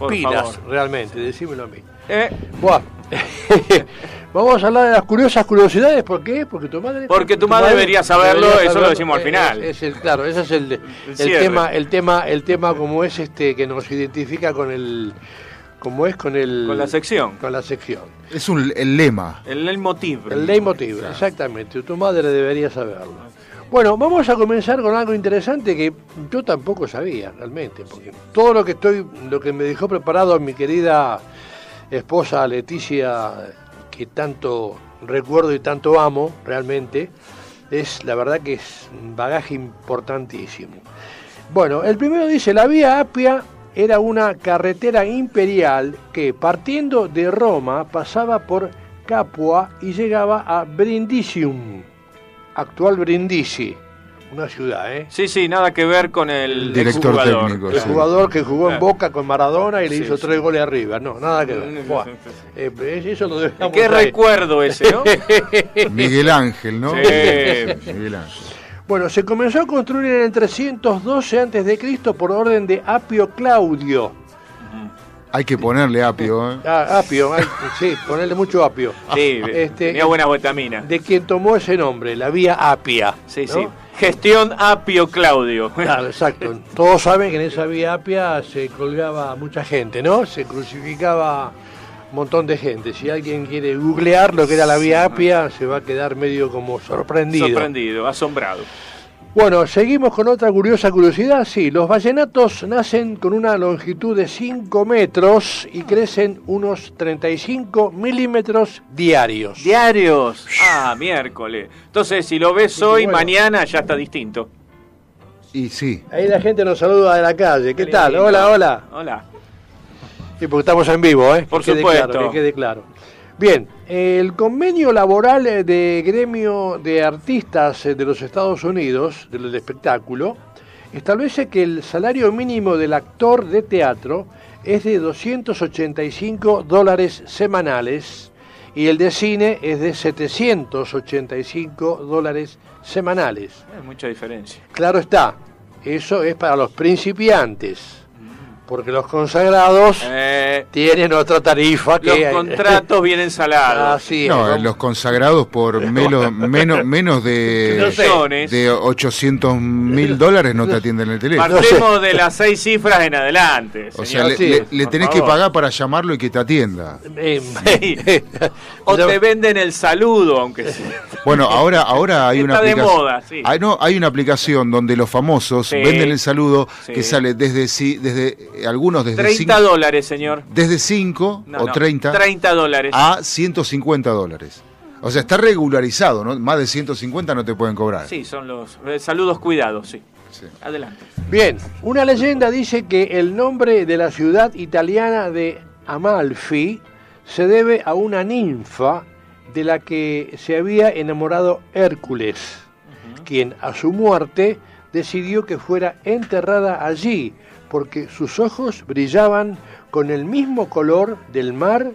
Por Pilas, favor. realmente, decímelo a mí. Eh, Buah. Vamos a hablar de las curiosas curiosidades, ¿por qué? Porque tu madre... Porque tu madre debería saberlo, debería eso lo decimos al Eh, final. es- es el- claro, ese es el, el tema, el tema, el tema como es este que nos identifica con el, como es con el, con la sección. con la sección. Es un, el lema. El leitmotiv. El leitmotiv, exactamente. Tu madre debería saberlo. Bueno, vamos a comenzar con algo interesante que yo tampoco sabía realmente, porque todo lo que estoy, lo que me dejó preparado mi querida esposa Leticia, que tanto recuerdo y tanto amo realmente, es la verdad que es un bagaje importantísimo. Bueno, el primero dice, la vía Apia era una carretera imperial que partiendo de Roma pasaba por Capua y llegaba a Brindisium, actual Brindisi, una ciudad, ¿eh? Sí, sí, nada que ver con el Director exjugador. técnico, El sí. jugador que jugó en. Boca con Maradona y le Sí, hizo sí. tres goles arriba. No, nada que ver. Buah. Eh, eso lo dejamos Qué ahí. recuerdo ese, ¿no? Miguel Ángel, ¿no? Sí. Miguel Ángel. Bueno, se comenzó a construir en el 312 a.C. por orden de Apio Claudio. Hay que ponerle apio, ¿eh? Ah, apio, sí, ponerle mucho apio. Sí, Este, tenía buenas vitaminas. De quien tomó ese nombre, la vía Apia. Sí, ¿no? sí. Gestión Apio Claudio. Claro, exacto. Todos saben que en esa vía Apia se colgaba mucha gente, ¿no? Se crucificaba un montón de gente. Si alguien quiere googlear lo que era la vía Apia, se va a quedar medio como sorprendido. Sorprendido, asombrado. Bueno, seguimos con otra curiosa curiosidad. Sí, los vallenatos nacen con una longitud de 5 metros y crecen unos 35 milímetros diarios. Diarios. Ah, miércoles. Entonces, si lo ves hoy, bueno. mañana ya está distinto. Y sí. Ahí la gente nos saluda de la calle. ¿Qué Qué tal? lindo. Hola, hola. Hola. Sí, porque estamos en vivo, ¿eh? Por que quede supuesto. Claro, que quede claro. Bien, el convenio laboral eh, de gremio de artistas eh, de los Estados Unidos, del espectáculo, establece que el salario mínimo del actor de teatro es de 285 dólares semanales y el de cine es de 785 dólares semanales. Hay mucha diferencia. Claro está, eso es para los principiantes, porque los consagrados Eh, tienen otra tarifa los contratos vienen salados. Así es, No, ¿no? los consagrados por melo- menos, menos de, No sé. De 800 mil dólares no te atienden el teléfono. Partemos de las seis cifras en adelante. O señor. sea, le, sí, le- le por tenés que pagar para llamarlo y que te atienda. Eh, O te venden el saludo, aunque sea. Bueno, ahora, ahora hay una Está de aplicación. moda, sí. Hay, no, hay una aplicación donde los famosos Sí. venden el saludo Sí. que sale desde sí, desde algunos desde 30 cinco- dólares, señor. desde 5 No, o no, 30 30 dólares. a 150 dólares. O sea, está regularizado, ¿no? Más de 150 no te pueden cobrar. Sí, son los eh, saludos cuidados, sí. Sí. Adelante. Bien, una leyenda dice que el nombre de la ciudad italiana de Amalfi se debe a una ninfa de la que se había enamorado Hércules, quien a su muerte decidió que fuera enterrada allí, porque sus ojos brillaban con el mismo color del mar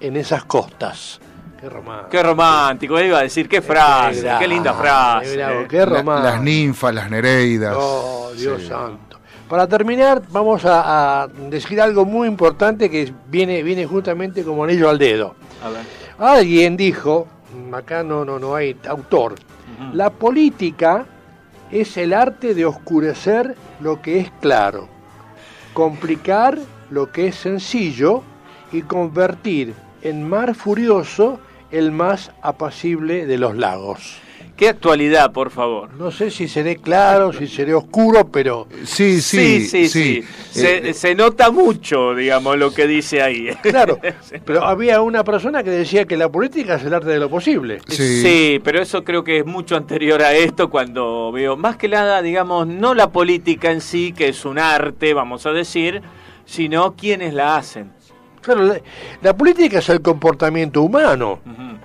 en esas costas. Qué romántico. Qué romántico, iba a decir, qué frase, qué linda qué frase. bravo, qué La- romántico. las ninfas, las nereidas. Oh, Dios Sí. santo. Para terminar, vamos a, a decir algo muy importante que viene, viene justamente como anillo al dedo. A ver. Alguien dijo, acá no, no, no hay autor, la política es el arte de oscurecer lo que es claro, complicar lo que es sencillo y convertir en mar furioso el más apacible de los lagos. Qué actualidad, por favor. No sé si seré claro, si seré oscuro, pero Sí, sí, sí, sí. Se, Eh, se nota mucho, digamos, lo que dice ahí. claro. Pero había una persona que decía que la política es el arte de lo posible. Sí. Sí, pero eso creo que es mucho anterior a esto cuando veo, más que nada, digamos, no la política en sí, que es un arte, vamos a decir, sino quienes la hacen. Claro, la, la política es el comportamiento humano,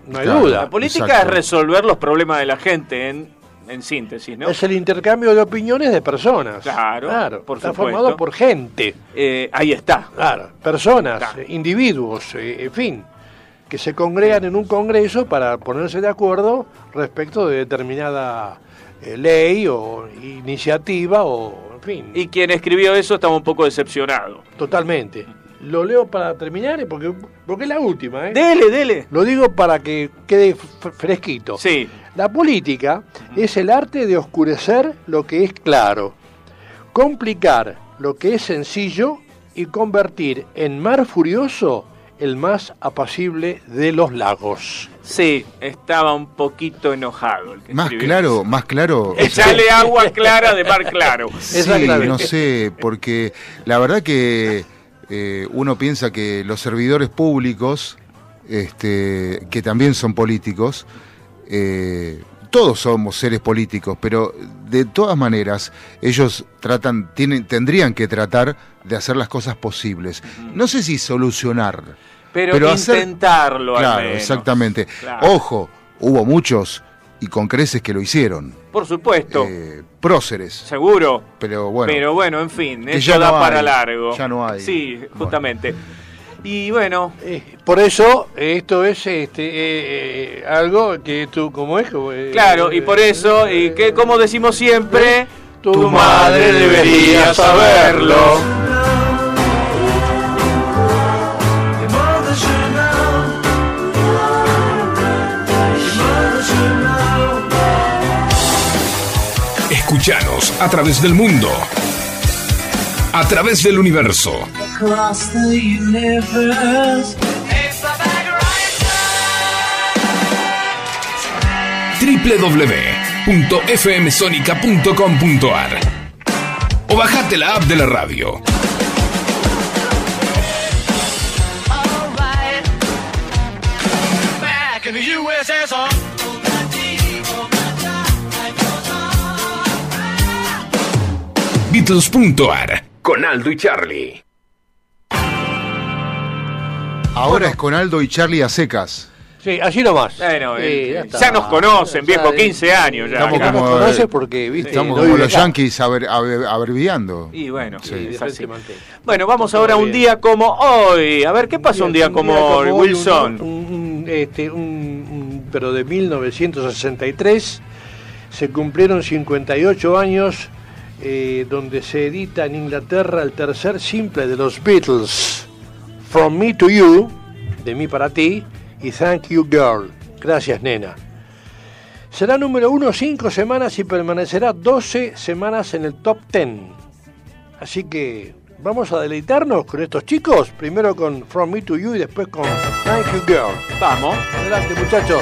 no hay Claro. duda. La política Exacto. es resolver los problemas de la gente, en, en síntesis, ¿no? Es el intercambio de opiniones de personas. Claro, por está supuesto. formado por gente. Eh, ahí está. Claro, personas, Claro. eh, individuos, eh, en fin, que se congregan en un congreso para ponerse de acuerdo respecto de determinada eh, ley o iniciativa o, en fin, Y quien escribió eso estaba un poco decepcionado. totalmente. Lo leo para terminar porque, porque es la última, ¿eh? Dele, dele. Lo digo para que quede fresquito. Sí, La política es el arte de oscurecer lo que es claro, complicar lo que es sencillo y convertir en mar furioso el más apacible de los lagos. sí, estaba un poquito enojado. El que Más escribió claro, eso. más claro. Echale agua clara de mar claro. Sí, no sé, porque la verdad que eh, uno piensa que los servidores públicos, este, que también son políticos, eh, todos somos seres políticos, pero de todas maneras ellos tratan, tienen, tendrían que tratar de hacer las cosas posibles. No sé si solucionar, Pero, pero hacer- intentarlo al claro, menos. exactamente. Claro. Ojo, hubo muchos y con creces que lo hicieron, Por supuesto, eh, próceres, seguro. pero bueno. Pero bueno, en fin, eso ya no da para hay, largo. ya no hay. Sí, Bueno. justamente. Y bueno, Eh, por eso esto es este, eh, eh, algo que tú, como es? Eh, claro, y por eso, y que como decimos siempre, tu madre debería saberlo. A través del mundo. A través del universo. Www.fmsonica.com.ar O bajate la app de la radio. Back in the USSR. Beatles.ar con Aldo y Charlie. Ahora es con Aldo y Charlie a secas. Sí, así nomás. Bueno, Sí, eh, ya nos conocen, Ya, viejo, eh, 15 años ya. Estamos acá. Como- nos conoce porque, viste, Estamos no como los acá. yankees abreviando. Y bueno, Sí, así. Bueno, vamos ahora a un día como hoy. A ver, ¿qué pasa un día como hoy, Wilson? Un, un- este, un- un- pero de 1963 se cumplieron 58 años eh, donde se edita en Inglaterra el tercer simple de los Beatles, From Me to You, de mí para ti, y Thank You Girl, gracias nena. Será número uno cinco semanas y permanecerá 12 semanas en el top 10. Así que vamos a deleitarnos con estos chicos, primero con From Me to You y después con Thank You Girl. Vamos. Adelante muchachos.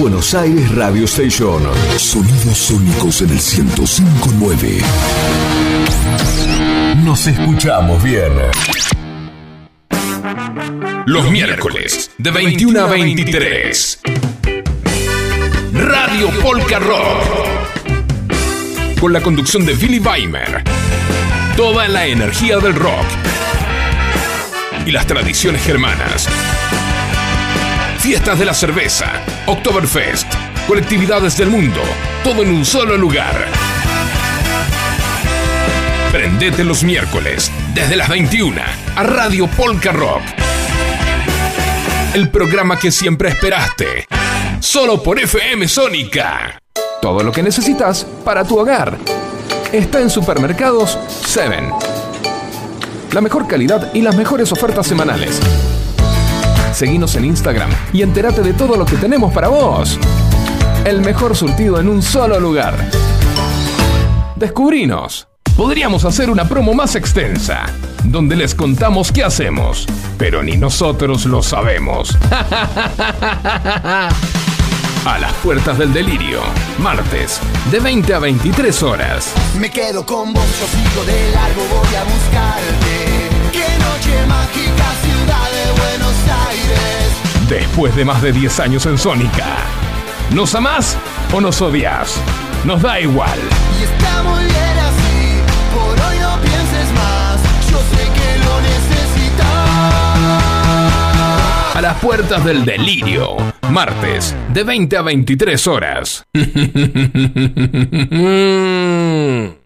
Buenos Aires Radio Station. Sonidos sónicos en el 1059. Nos escuchamos bien. Los miércoles de 21 a 23. Radio Polka Rock. Con la conducción de Billy Weimer. Toda la energía del rock. Y las tradiciones germanas. Fiestas de la cerveza, Oktoberfest, colectividades del mundo, todo en un solo lugar. Prendete los miércoles, desde las 21, a Radio Polka Rock. El programa que siempre esperaste. Solo por FM Sónica. Todo lo que necesitas para tu hogar. Está en Supermercados 7. La mejor calidad y las mejores ofertas semanales. Seguinos en Instagram y entérate de todo lo que tenemos para vos. El mejor surtido en un solo lugar. Descubrinos. Podríamos hacer una promo más extensa, donde les contamos qué hacemos, pero ni nosotros lo sabemos. A las puertas del delirio, martes, de 20 a 23 horas. Me quedo con vos, yo sigo de largo, voy a buscarte. Qué noche mágica, ciudad de Buenos Aires. Después de más de 10 años en Sónica. ¿Nos amás o nos odias? Nos da igual. Y está muy bien así, por hoy no pienses más. Yo sé que lo necesitas. A las puertas del delirio. Martes, de 20 a 23 horas.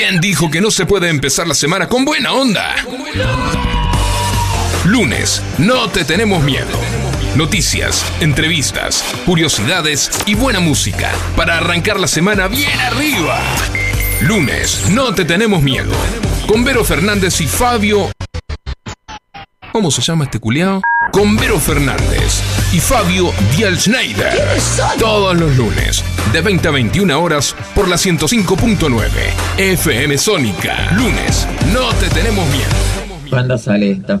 ¿Quién dijo que no se puede empezar la semana con buena onda? Lunes, no te tenemos miedo. Noticias, entrevistas, curiosidades y buena música para arrancar la semana bien arriba. Lunes, no te tenemos miedo. Con Vero Fernández y Fabio. ¿Cómo se llama este culiao? Con Vero Fernández y Fabio Dial Schneider. Todos los lunes, de 20 a 21 horas, por la 105.9 FM Sónica. Lunes, no te tenemos miedo. ¿Cuándo sale esto?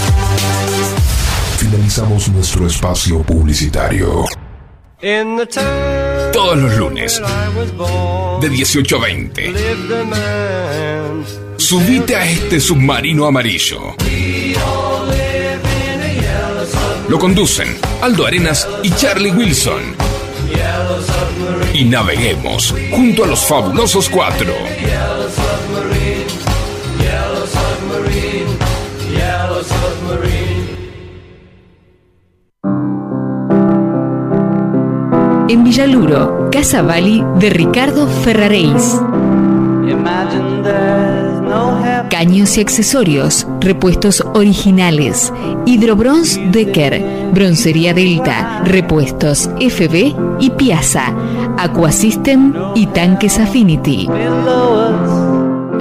Finalizamos nuestro espacio publicitario. Todos los lunes, de 18 a 20. Subite a este submarino amarillo. Lo conducen Aldo Arenas y Charlie Wilson. Y naveguemos junto a los fabulosos cuatro. En Villaluro, Casa Bali de Ricardo Ferraréis. Caños y accesorios, repuestos originales, Hidrobronz Decker, Broncería Delta, repuestos FB y Piazza, Aquasystem y tanques Affinity.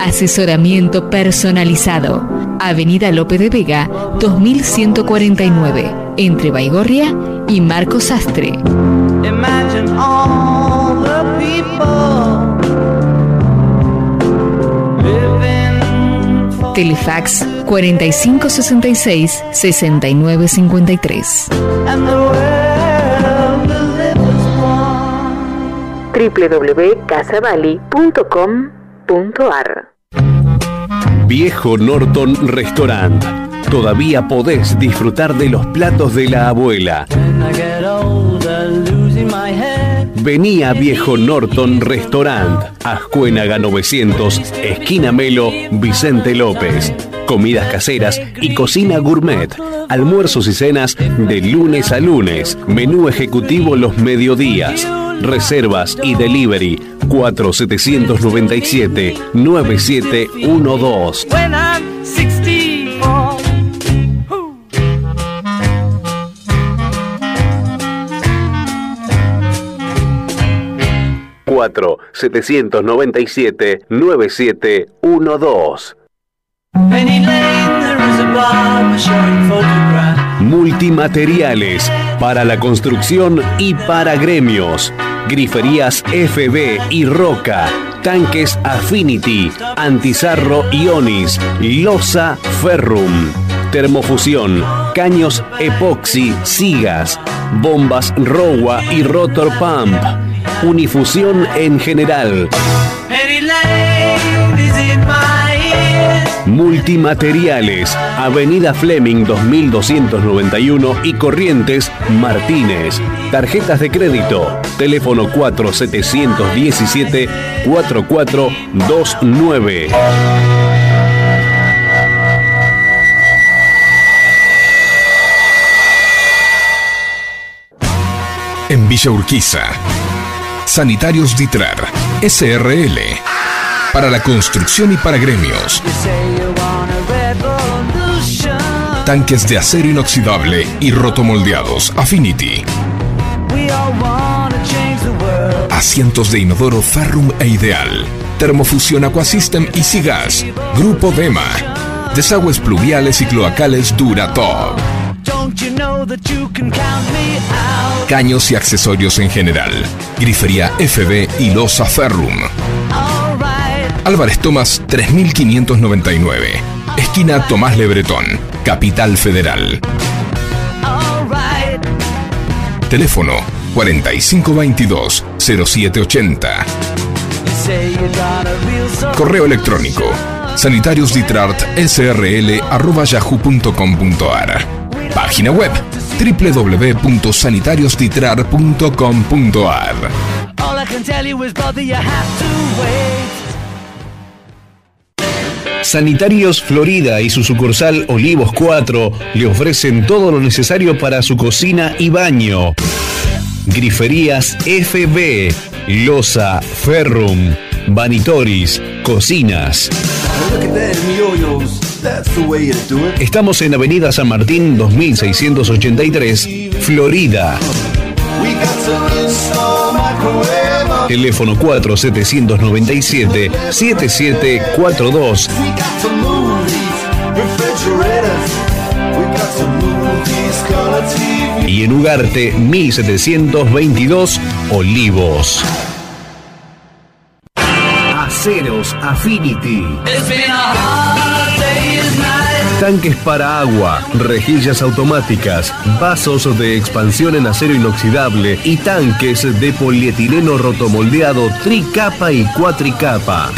Asesoramiento personalizado. Avenida Lope de Vega, 2149, entre Baigorria y Marcos Sastre. Telefax 4566-6953. and the world will live as one. www.casavali.com.ar Viejo Norton Restaurant. Todavía podés disfrutar de los platos de la abuela. When I get older, losing my head. Vení a Viejo Norton Restaurant, Ascuénaga 900, esquina Melo, Vicente López. Comidas caseras y cocina gourmet. Almuerzos y cenas de lunes a lunes. Menú ejecutivo los mediodías. Reservas y delivery 4797 9712. 797 9712 Multimateriales para la construcción y para gremios. Griferías FB y Roca. Tanques Affinity, Antizarro Ionis, Losa Ferrum. Termofusión, caños epoxi, sigas, bombas Rowa y Rotor Pump Unifusión en general. Multimateriales, Avenida Fleming 2291 y Corrientes Martínez. Tarjetas de crédito, teléfono 4717 4429. En Villa Urquiza. Sanitarios Ditrar. SRL. Para la construcción y para gremios. Tanques de acero inoxidable y rotomoldeados. Affinity. Asientos de inodoro Ferrum e Ideal. Termofusión Aquasystem y Sigas. Grupo Dema. Desagües pluviales y cloacales Duratop. Caños y accesorios en general. Grifería FB y Losa Ferrum. Álvarez Tomás 3599. Esquina Tomás Lebretón. Capital Federal. Teléfono 4522-0780. You say you got a real soul. Correo electrónico sanitariosditrat.yahoo.com.ar Página web www.sanitariosditrar.com.ar All I can tell you is, brother, you have to wait. Sanitarios Florida y su sucursal Olivos 4 le ofrecen todo lo necesario para su cocina y baño. Griferías FB, Losa, Ferrum, Vanitoris, Cocinas. That's the way to do it. Estamos en Avenida San Martín 2683, Florida. We got to install microwave. Teléfono 4797-7742. We got to move these refrigerators. We got to move these color TV. Y en Ugarte 1722, Olivos. Aceros Affinity. Tanques para agua, rejillas automáticas, vasos de expansión en acero inoxidable y tanques de polietileno rotomoldeado tricapa y cuatricapa.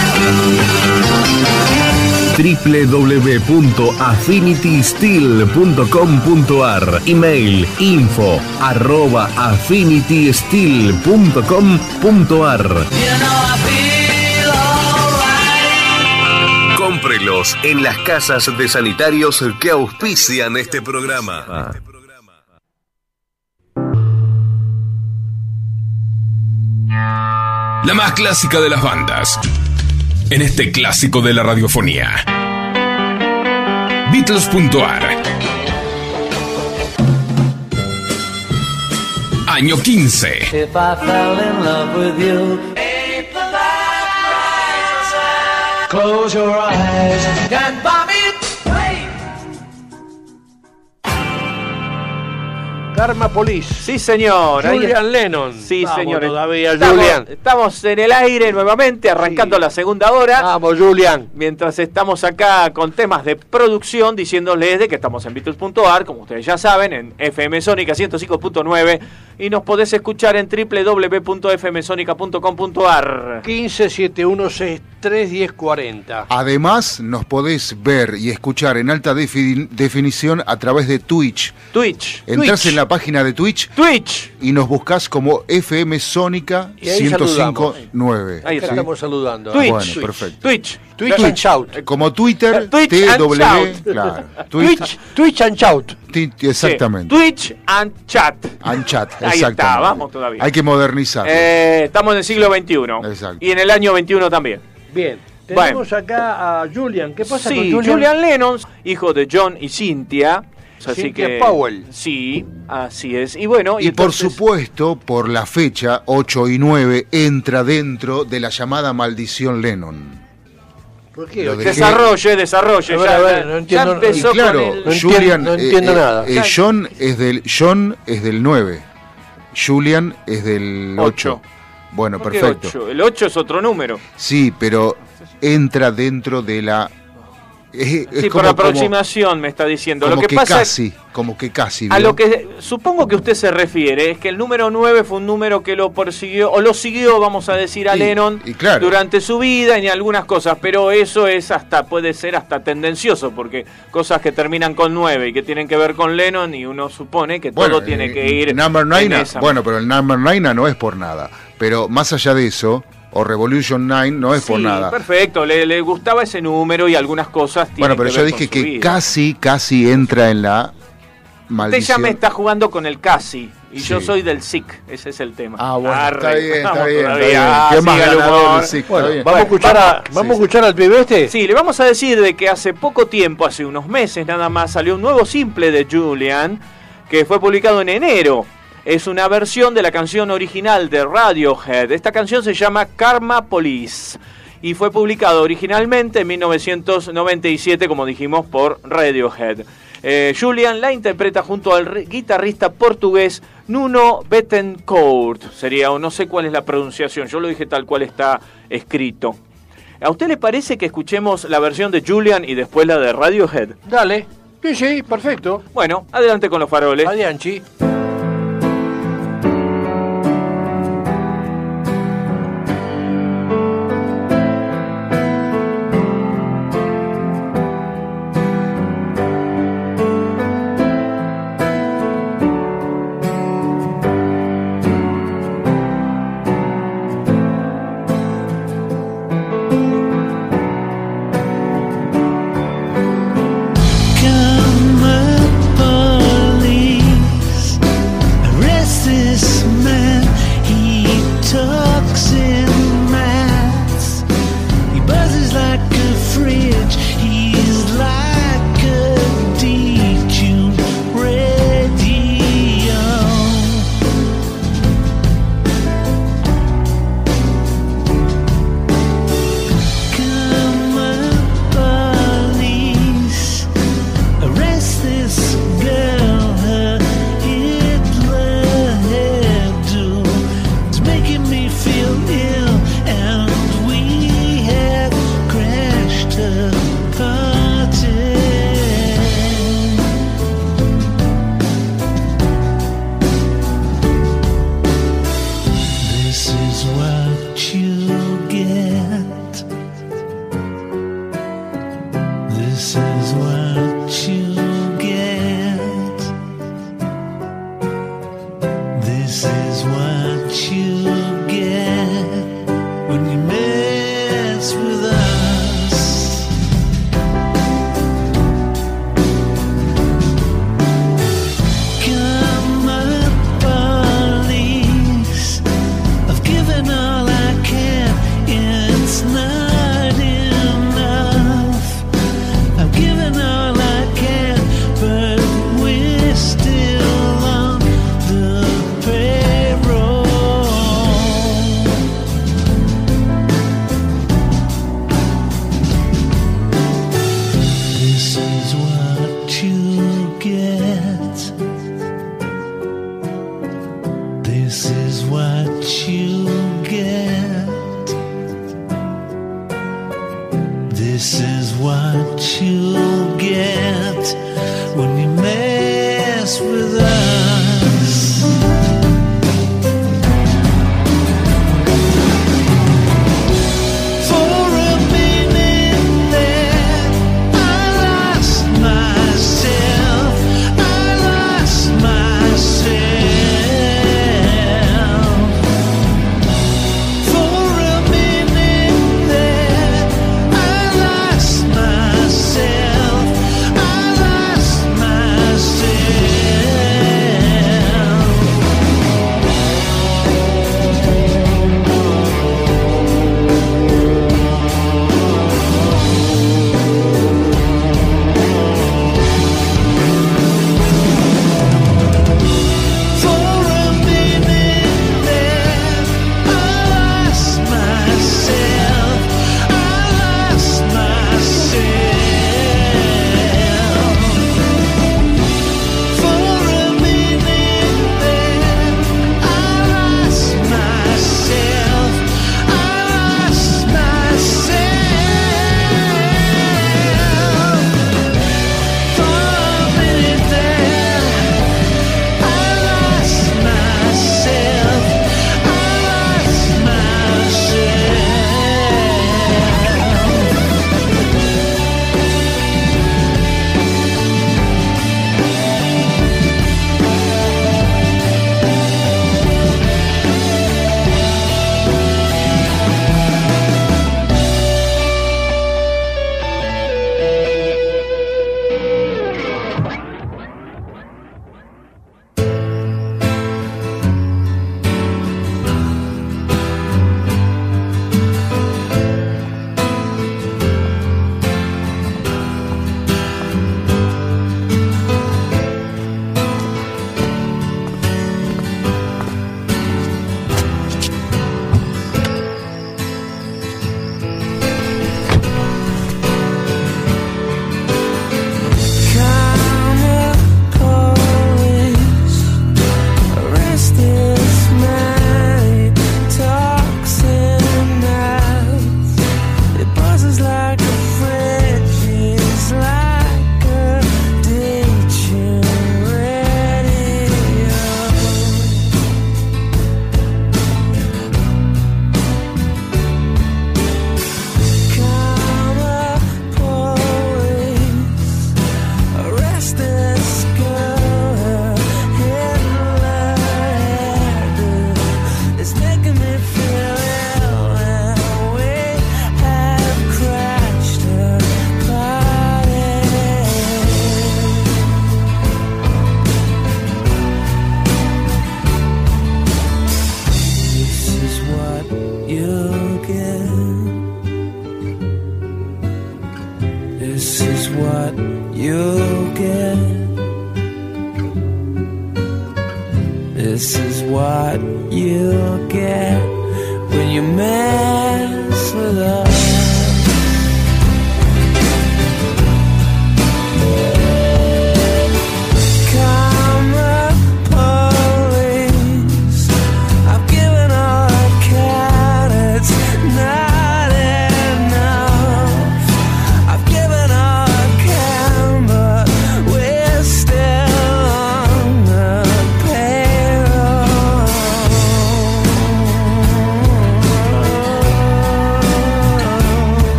www.affinitysteel.com.ar Email info arroba affinitysteel.com.ar en las casas de sanitarios que auspician este programa. La más clásica de las bandas. En este clásico de la radiofonía. Beatles.ar. Año 15. If I fell in love with you, close your eyes. And Karma Police. Sí, señor. Ahí- Julian Lennon. Sí, Vamos señor. todavía, estamos, Julian. estamos en el aire nuevamente, arrancando la segunda hora. Vamos, Julian. Mientras estamos acá con temas de producción, diciéndoles de que estamos en Beatles.ar, como ustedes ya saben, en FM Sónica 105.9 y nos podés escuchar en www.fmsonica.com.ar. 15 716 1040. Además, nos podés ver y escuchar en alta defi- definición a través de Twitch. Twitch. Entrás Twitch. en la página de Twitch. Twitch. Y nos buscás como FM Sónica Y ahí 1059. Ahí ¿sí? estamos saludando. Twitch. Bueno, perfecto. Twitch. Twitch and shout. Como Twitter, Twitch and TW, shout. claro. Twitch, Twitch and shout. Exactamente. Sí. Twitch and chat. And chat, Ahí está, vamos todavía. Hay que modernizar. Eh, estamos en el siglo XXI. Exacto. Y en el año XXI también. Bien. Tenemos acá a Julian. ¿Qué pasa Sí, con Julian? Julian? Lennon, hijo de John y Cynthia. Así Cynthia que, Powell. Sí, así es. Y bueno, y por entonces- supuesto, por la fecha 8 y 9, entra dentro de la llamada maldición Lennon. ¿Por qué? Lo dejé- Desarrolle, desarrolle. A ver, ya, ver, ya no entiendo- empezó y claro, con el... No entiendo- Julian, no eh, entiendo eh, nada. eh, John es del John es del 9. Julian es del 8. Ocho. Bueno, ¿Por qué perfecto. ocho? El 8 es otro número. Sí, pero entra dentro de la es, es sí, como, por como- aproximación me está diciendo. como lo que, que pasa es- casi, como que casi. A ¿vio? lo que supongo que usted se refiere es que el número 9 fue un número que lo persiguió, o lo siguió, vamos a decir, a Sí, Lennon y claro. durante su vida y algunas cosas, pero eso es hasta, puede ser hasta tendencioso, porque cosas que terminan con 9 y que tienen que ver con Lennon y uno supone que Bueno, todo tiene eh, que ir Number en Nine, bueno, pero el Number Nine no es por nada. Pero más allá de eso, o Revolution 9 no es por nada. perfecto, le, le gustaba ese número y algunas cosas Bueno, pero que yo ver dije que vida. casi, casi entra en la Usted maldición. ya me está jugando con el casi. Y yo soy del SIC, ese es el tema. Ah, bueno, Arre, está bien, está vamos bien, todavía. está bien. Ah, ¿Qué más siga el ganador humor. del SIC? Está Bueno, bien. vamos a escuchar, a, vamos a escuchar al pibe este. Sí, le vamos a decir de que hace poco tiempo, hace unos meses nada más, salió un nuevo simple de Julian que fue publicado en enero. Es una versión de la canción original de Radiohead. Esta canción se llama Karma Police y fue publicado originalmente en 1997, como dijimos, por Radiohead. Eh, Julian la interpreta junto al guitarrista portugués Nuno Bettencourt. Sería, o no sé cuál es la pronunciación, yo lo dije tal cual está escrito. ¿A usted le parece que escuchemos la versión de Julian y después la de Radiohead? Dale. Sí, sí, perfecto. Bueno, adelante con los faroles. Adianchi.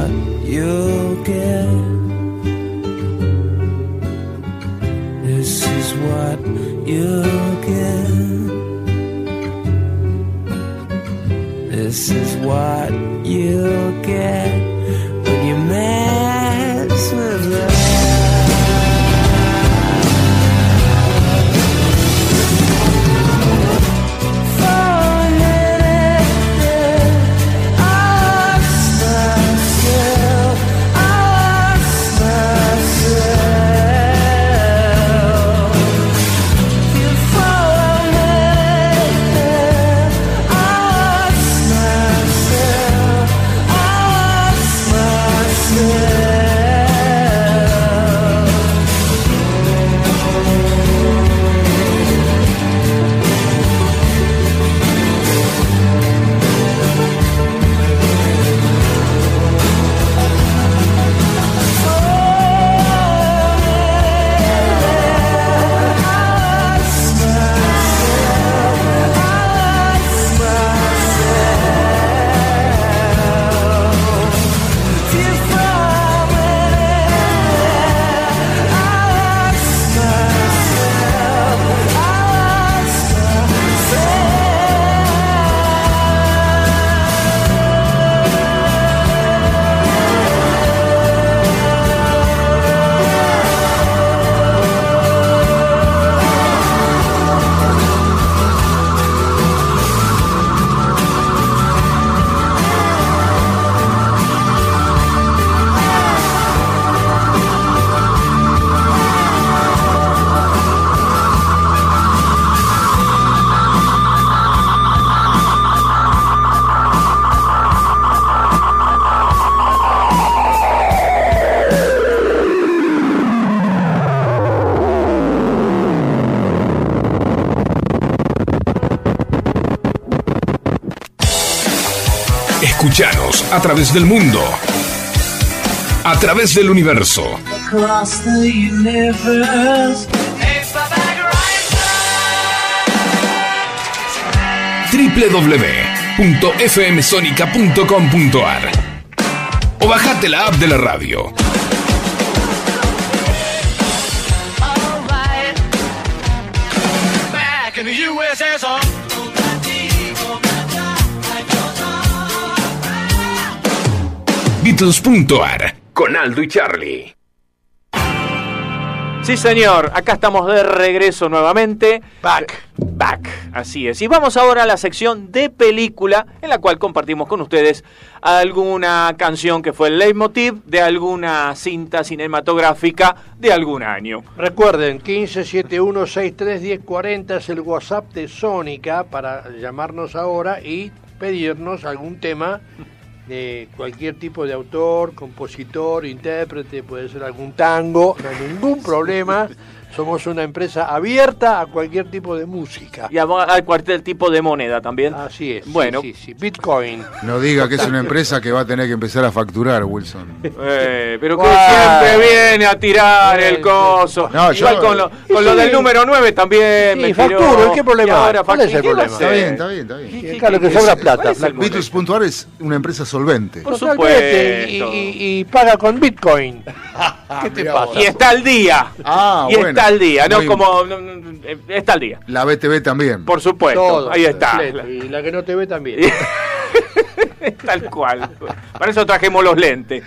what you'll get. This is what you'll get. This is what you'll a través del mundo. A través del universo. Www.fmsonica.com.ar O bajate la app de la radio. Beatles.ar con Aldo y Charlie. Sí, señor, acá estamos de regreso nuevamente. Back. Back, así es. Y vamos ahora a la sección de película, en la cual compartimos con ustedes alguna canción que fue el leitmotiv de alguna cinta cinematográfica de algún año. Recuerden, 1571631040 es el WhatsApp de Sónica para llamarnos ahora y pedirnos algún tema de cualquier tipo de autor, compositor, intérprete, puede ser algún tango, no hay ningún problema. Somos una empresa abierta a cualquier tipo de música. Y a, a cualquier tipo de moneda también. Así es. Bueno. sí, sí, sí. Bitcoin. No diga que es una empresa que va a tener que empezar a facturar, Wilson. Eh, pero que siempre viene a tirar el coso. No, Igual yo- con lo, con del número 9 también. Sí, me facturo. ¿qué problema ahora? ¿Cuál es el facturo, ¿qué va a problema? Está bien, está bien, está bien. Lo que sobra plata, ¿Cuál es una empresa solvente. Por y, supuesto. y- y paga con Bitcoin. ¿Qué te pasa? Y está al día. Ah, y bueno. Está al día, no Muy- como. no, no, eh, Está al día. La BTV también. Por supuesto. Todo, Ahí está. completo. Y la que no te ve también. Tal cual. Para eso trajimos los lentes.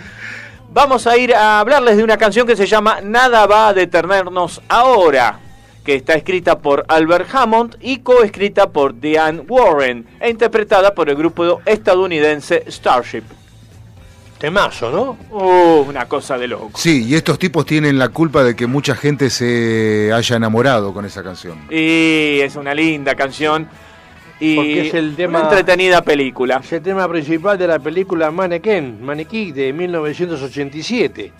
Vamos a ir a hablarles de una canción que se llama Nada va a detenernos ahora, que está escrita por Albert Hammond y coescrita por Diane Warren e interpretada por el grupo estadounidense Starship. Temazo, ¿no? Uh, una cosa de loco. Sí, y estos tipos tienen la culpa de que mucha gente se haya enamorado con esa canción. Y es una linda canción y Porque es el tema- una entretenida película. Es el tema principal de la película Mannequin, Maniquí de 1987.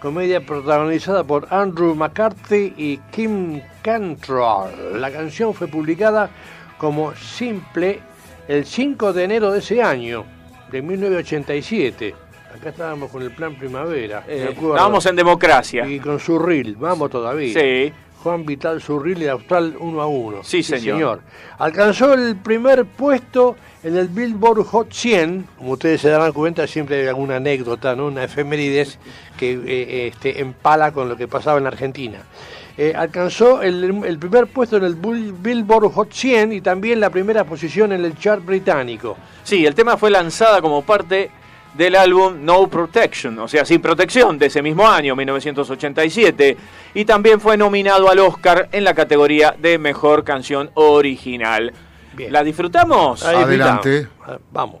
Comedia protagonizada por Andrew McCarthy y Kim Cantrell. La canción fue publicada como simple el 5 de enero de ese año, de 1987. Acá estábamos con el plan primavera. Eh, estábamos en democracia. Y con Surril, vamos todavía. Sí. Juan Vital Surril y Austral 1 a 1. Sí, señor. Alcanzó el primer puesto en el Billboard Hot 100. Como ustedes se darán cuenta, siempre hay alguna anécdota, ¿no? una efemérides que eh, este, empala con lo que pasaba en Argentina. Eh, alcanzó el, el primer puesto en el Billboard Hot 100 y también la primera posición en el chart británico. Sí, el tema fue lanzada como parte del álbum No Protection, o sea, sin protección, de ese mismo año, 1987, y también fue nominado al Oscar en la categoría de Mejor Canción Original. Bien. ¿La disfrutamos? Adelante. Vamos.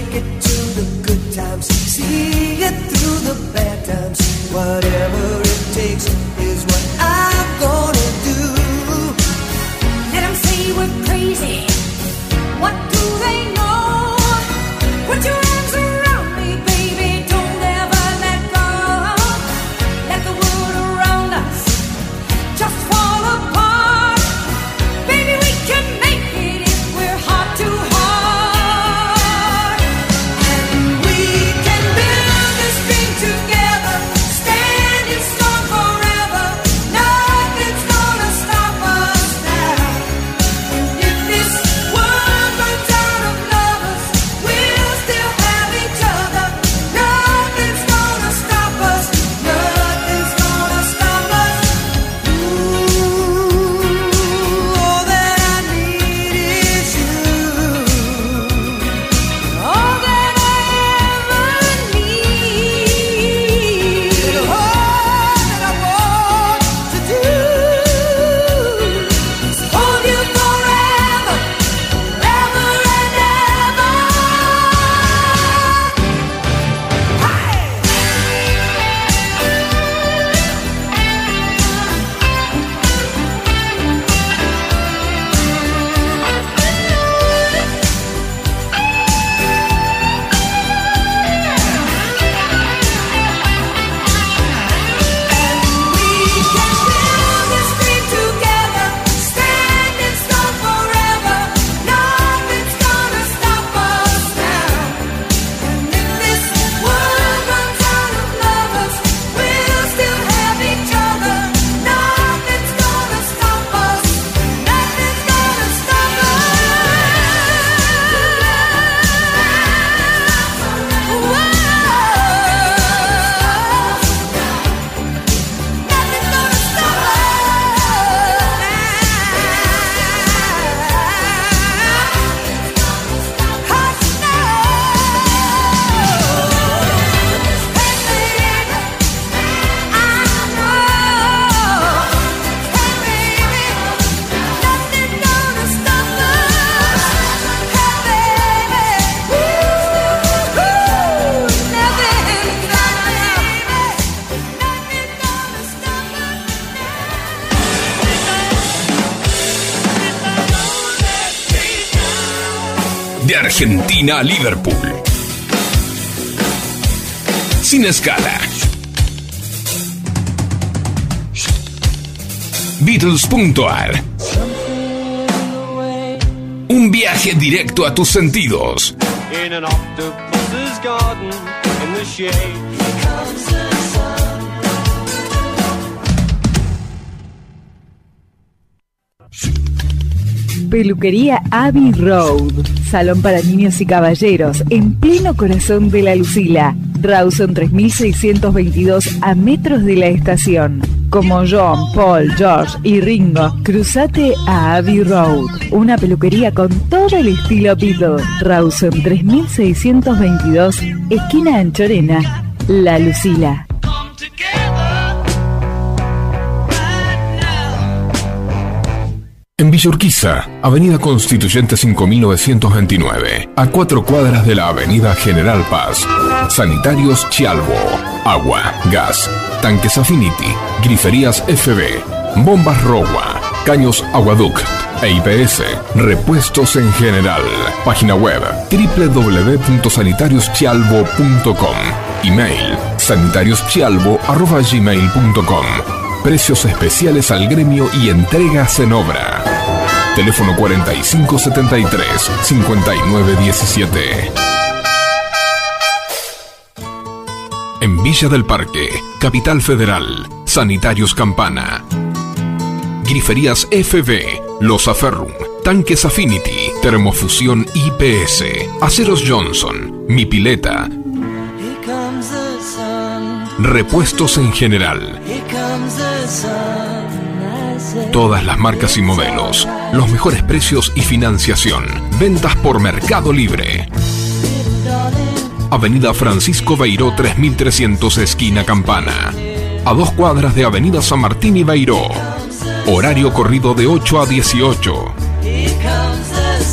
make it to the good times, see it through the bad times. What Argentina Liverpool. Sin escala. Beatles.ar Un viaje directo a tus sentidos. In an octopus's garden in the shade. Peluquería Abbey Road. Salón para niños y caballeros en pleno corazón de la Lucila. Rawson 3622 a metros de la estación. Como John, Paul, George y Ringo, cruzate a Abbey Road. Una peluquería con todo el estilo Beatle. Rawson 3622, esquina Anchorena, La Lucila. En Villa Urquiza, Avenida Constituyente 5929, a cuatro cuadras de la Avenida General Paz. Sanitarios Chialvo, agua, gas, tanques Affinity, griferías FB, bombas Rowa, caños Aguaduct e IPS, repuestos en general. Página web www.sanitarioschialvo.com. Email sanitarioschialvo.gmail.com Precios especiales al gremio y entregas en obra. Teléfono 4573-5917. En Villa del Parque, Capital Federal, Sanitarios Campana. Griferías FB, Los Aferrum, Tanques Affinity, Termofusión IPS, Aceros Johnson, Mi Pileta, repuestos en general. Todas las marcas y modelos, los mejores precios y financiación. Ventas por Mercado Libre. Avenida Francisco Beiró 3300 esquina Campana. A dos cuadras de Avenida San Martín y Beiró. Horario corrido de 8 a 18.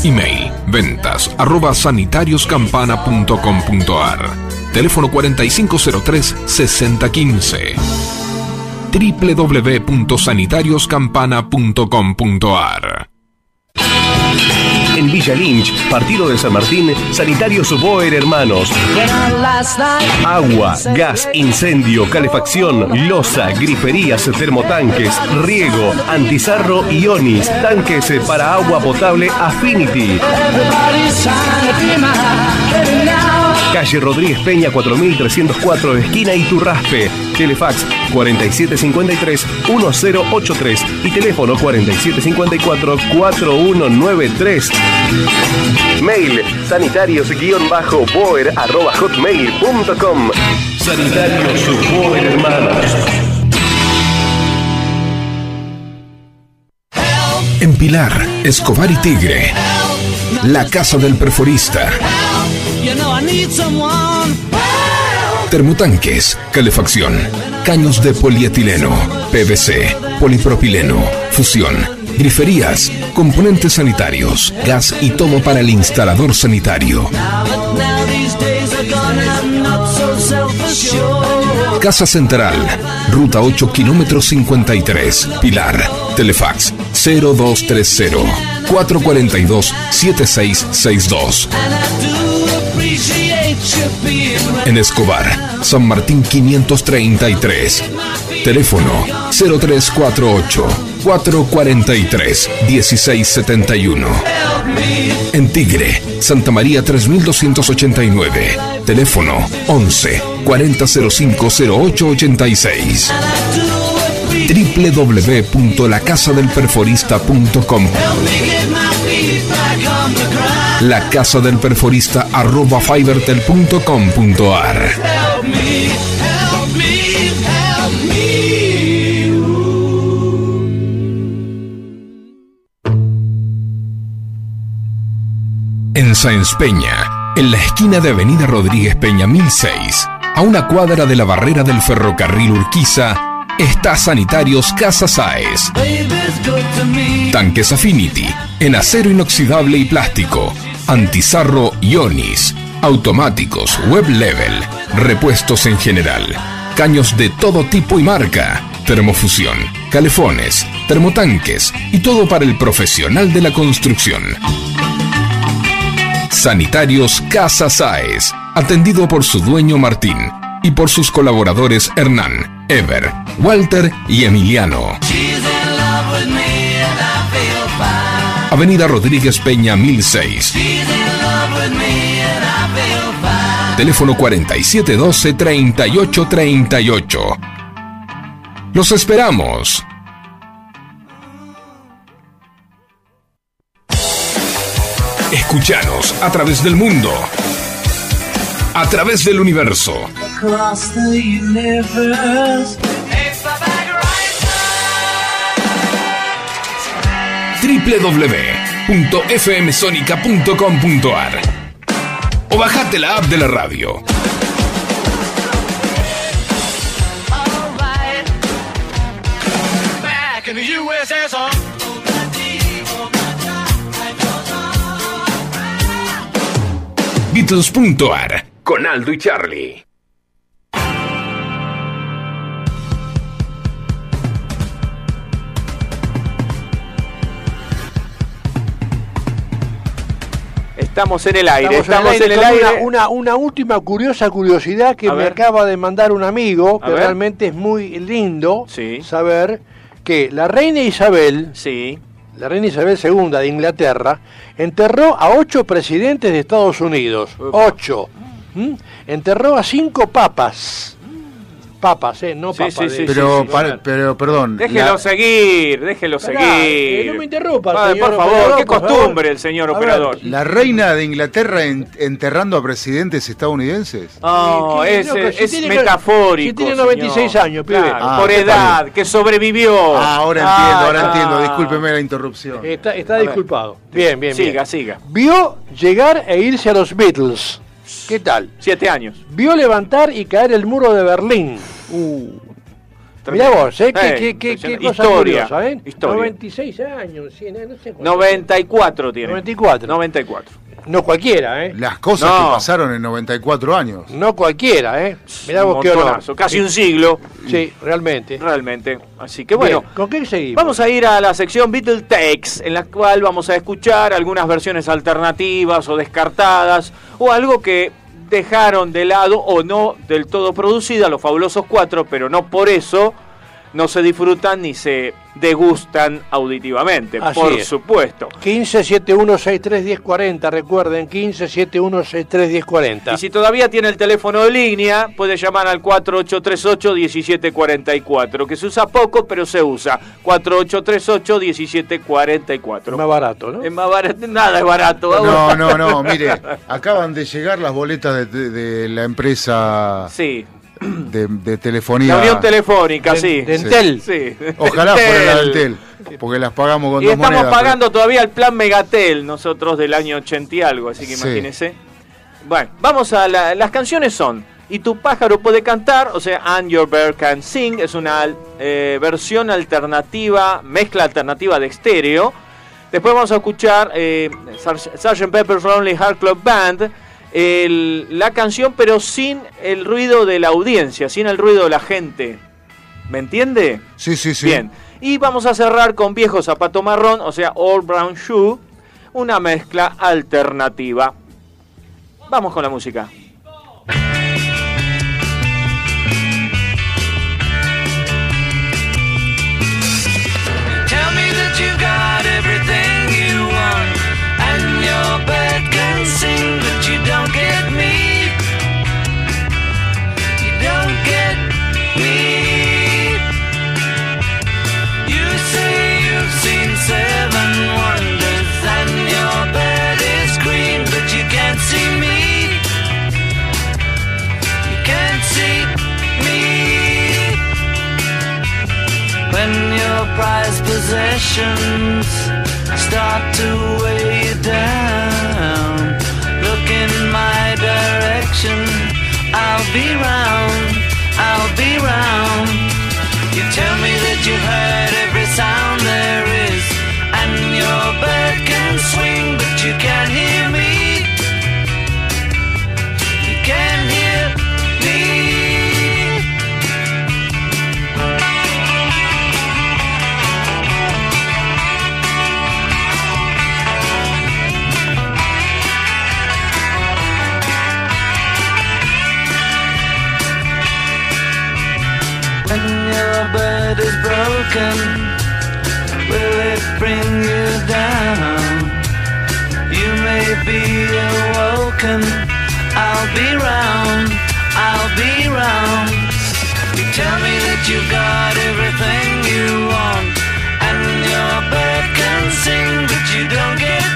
Email ventas arroba sanitarioscampana.com.ar Teléfono 4503 6015 www.sanitarioscampana.com.ar En Villa Lynch, partido de San Martín, Sanitarios Boer Hermanos. Agua, gas, incendio, calefacción, losa, griferías, termotanques, riego, antizarro y tanques para agua potable Affinity. Calle Rodríguez Peña 4304, esquina Iturraspe. Telefax 4753-1083 y teléfono 4754-4193. Mail sanitarios-boer arroba hotmail.com. Sanitarios Boer Hermanos. En Pilar, Escobar y Tigre. La Casa del Perforista. You. Termotanques, calefacción, caños de polietileno, PVC, polipropileno, fusión, griferías, componentes sanitarios, gas y todo para el instalador sanitario. Casa Central, Ruta 8, kilómetro 53, Pilar, Telefax 0230 442 7662. En Escobar, San Martín 533. Teléfono 0348 443 1671. En Tigre, Santa María 3289. Teléfono 11 4005 0886. www.lacasadelperforista.com La Casa del Perforista arroba me. En Sáenz Peña, en la esquina de Avenida Rodríguez Peña 1006, a una cuadra de la barrera del ferrocarril Urquiza, está Sanitarios Casa Sáez. Tanques Affinity, en acero inoxidable y plástico, antizarro Ionis, automáticos, web level, repuestos en general, caños de todo tipo y marca, termofusión, calefones, termotanques y todo para el profesional de la construcción. Sanitarios Casa Sáez, atendido por su dueño Martín y por sus colaboradores Hernán, Ever, Walter y Emiliano. Avenida Rodríguez Peña 1006. Teléfono 4712-3838. Los esperamos. Escuchanos a través del mundo. A través del universo. Across www.fmsonica.com.ar O bajate la app de la radio. Beatles.ar con Aldo y Charlie. Estamos en el aire, Estamos estamos en el aire. Una, una, última curiosa curiosidad que A me ver. acaba de mandar un amigo, que realmente es muy lindo saber que la reina Isabel, la reina Isabel II de Inglaterra, enterró a ocho presidentes de Estados Unidos. Ocho. ¿Mm? Enterró a cinco papas. Papas, ¿eh? No Sí, papas. sí, sí, Pero, sí, claro. pero perdón. Déjelo la- seguir, déjelo Pará, seguir. eh, no me interrumpa, Padre, señor por favor, operador, qué por favor. costumbre el señor A ver, operador. La reina de Inglaterra en- enterrando a presidentes estadounidenses. No, ¿Qué- es, tiene- metafórico. si tiene 96 señor. años, pibe. Claro, Ah, por está edad, que sobrevivió. Ah, ahora entiendo, ahora Ah, entiendo. ah. Discúlpeme la interrupción. Está, está disculpado. Bien, bien, Siga, bien. siga. Vio llegar e irse a los Beatles. ¿Qué tal? Siete años. Vio levantar y caer el muro de Berlín. Mirá vos, ¿eh? Qué, Eh, qué, qué, qué impresionante. cosa Historia, curiosa, ¿eh? historia. 96 años, no sé cuánto. 94 tiene. 94. 94. No cualquiera, ¿eh? Las cosas No. que pasaron en 94 años. No cualquiera, ¿eh? Mirá vos qué honor. Casi un siglo. Sí, realmente. Realmente. Así que bueno. Bien, ¿Con qué seguimos? Vamos a ir a la sección Beatle Takes, en la cual vamos a escuchar algunas versiones alternativas o descartadas, o algo que dejaron de lado o no del todo producida, los fabulosos cuatro, pero no por eso no se disfrutan ni se degustan auditivamente, Así por es. supuesto. 1571631040, recuerden, 1571631040. Y si todavía tiene el teléfono de línea, puede llamar al 4838-1744, que se usa poco, pero se usa. 4838-1744. Más barato, ¿no? Es más barato, nada es barato. No, no, no, mire, acaban de llegar las boletas de, de- de la empresa Sí, de, de telefonía. la unión telefónica, De- sí. de Entel. Sí. Ojalá Entel. fuera la Entel, porque las pagamos con Y dos estamos monedas. pagando todavía el plan Megatel, nosotros del año 80 y algo, así que Sí. imagínense. Bueno, vamos a la- las canciones son Y tu pájaro puede cantar, o sea, And Your Bird Can Sing, es una eh, versión alternativa, mezcla alternativa de estéreo. Después vamos a escuchar eh, Sgt. Pepper's Lonely Heart Club Band, el- la canción pero sin el ruido de la audiencia, sin el ruido de la gente. ¿Me entiende? Sí, sí, sí. Bien. Y vamos a cerrar con Viejo Zapato Marrón, o sea, All Brown Shoe, una mezcla alternativa. Vamos con la música. Prized possessions start to weigh you down, look in my direction. I'll be round, I'll be round. You tell me that you've heard every sound there is, and your bird can swing, but you can't hear me. Heart is broken, will it bring you down? You may be awoken, I'll be round, I'll be round. You tell me that you got everything you want, and your bird can sing, but you don't get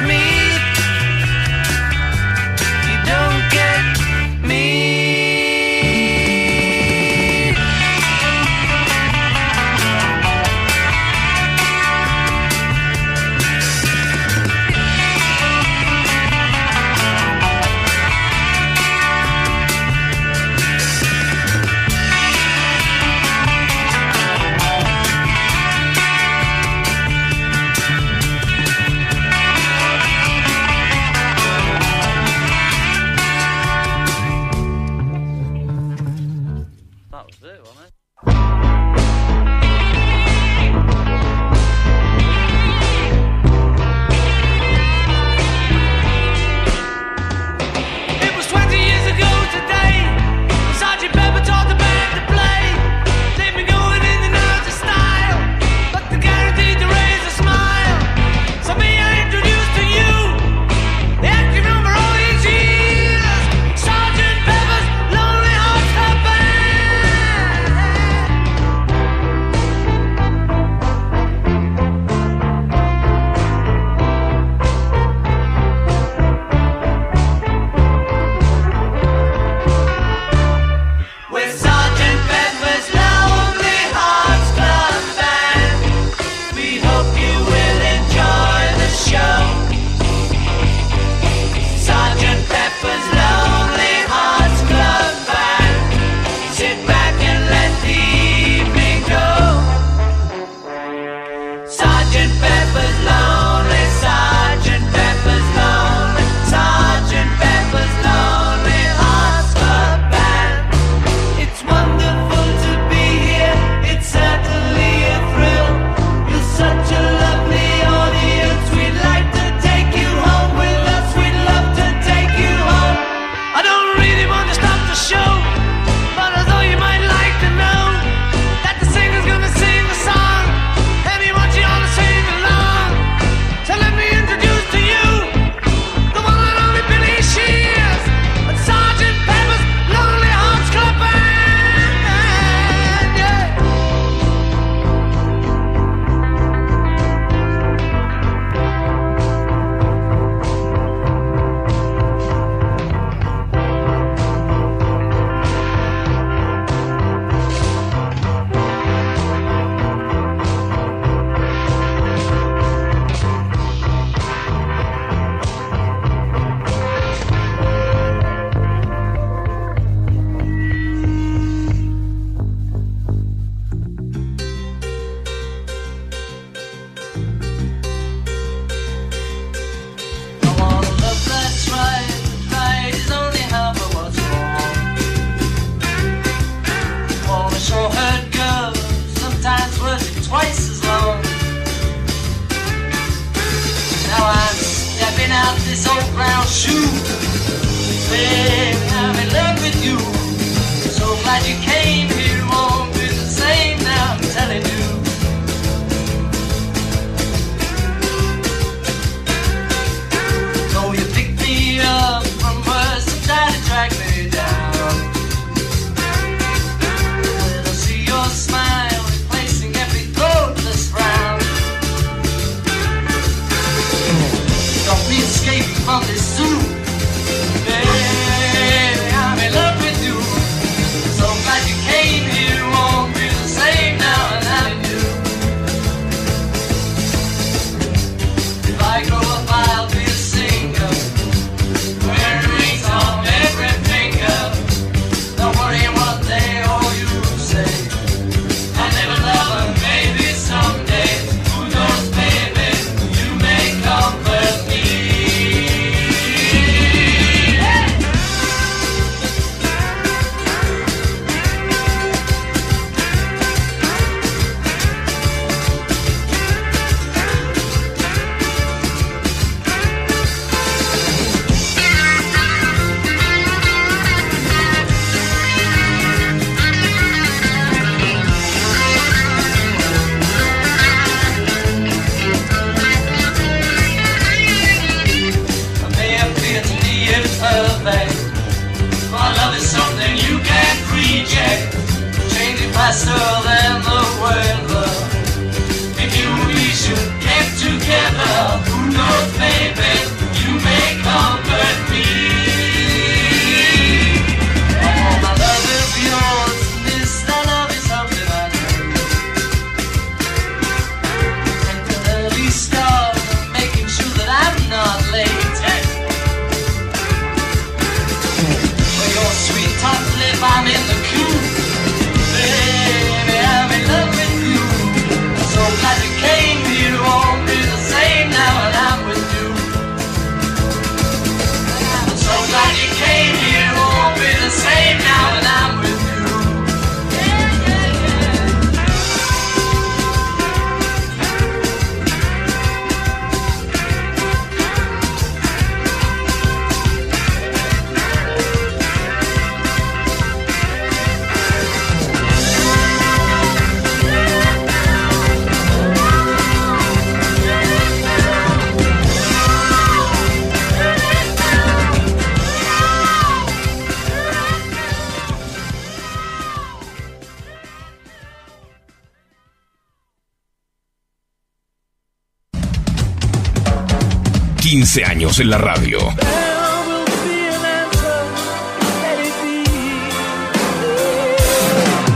15 años en la radio.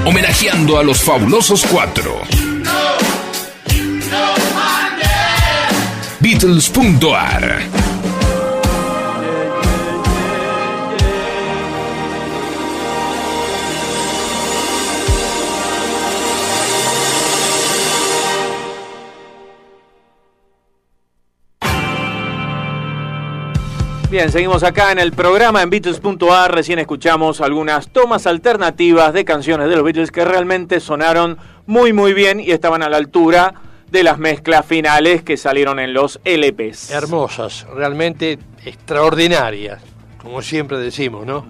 Homenajeando a los fabulosos cuatro. Beatles.ar Bien, seguimos acá en el programa en Beatles.ar. Recién escuchamos algunas tomas alternativas de canciones de los Beatles que realmente sonaron muy muy bien y estaban a la altura de las mezclas finales que salieron en los LPs. Hermosas, realmente extraordinarias, como siempre decimos, ¿no?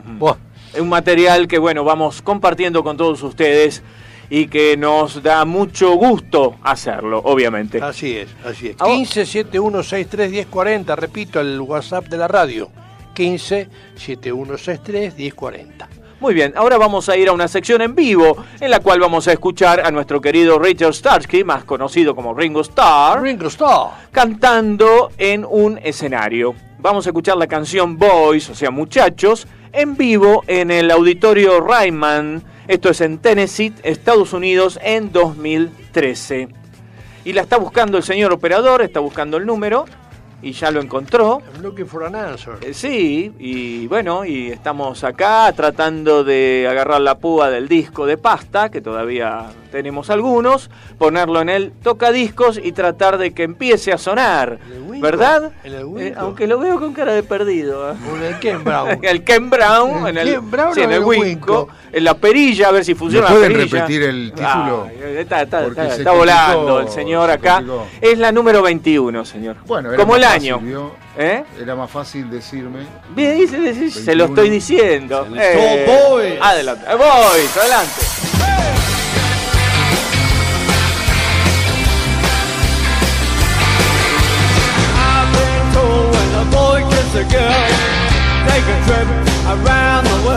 Es un material que bueno, vamos compartiendo con todos ustedes y que nos da mucho gusto hacerlo, obviamente. Así es, así es. Ah, 15 7163 1040, repito, el WhatsApp de la radio. 15 7163 1040. Muy bien, ahora vamos a ir a una sección en vivo en la cual vamos a escuchar a nuestro querido Richard Starsky, más conocido como Ringo Starr, Ringo Starr, cantando en un escenario. Vamos a escuchar la canción Boys, o sea, muchachos, en vivo en el auditorio Ryman. Esto es en Tennessee, Estados Unidos, en 2013. Y la está buscando el señor operador, está buscando el número y ya lo encontró. I'm looking for an answer. Eh, Sí, y bueno, y estamos acá tratando de agarrar la púa del disco de pasta, que todavía tenemos algunos, ponerlo en el tocadiscos y tratar de que empiece a sonar, ¿verdad? En el Eh, aunque lo veo con cara de perdido. ¿eh? En el Ken Brown. el Ken Brown, ¿El en el, Ken Brown sí, en el el Winco, Winco? en la perilla, a ver si funciona ¿Me la pueden perilla. repetir el título? Ay, está está- Porque está- se está volando el señor se acá. Es la número 21, señor. Bueno, Como el año. ¿vio? ¿Eh? Era más fácil decirme. Bien, dice, dice, se lo 21. estoy diciendo. Eh, Boys. Adelante. Eh, Boys, adelante. I've been told when a boy gets a girl, take a trip around the world.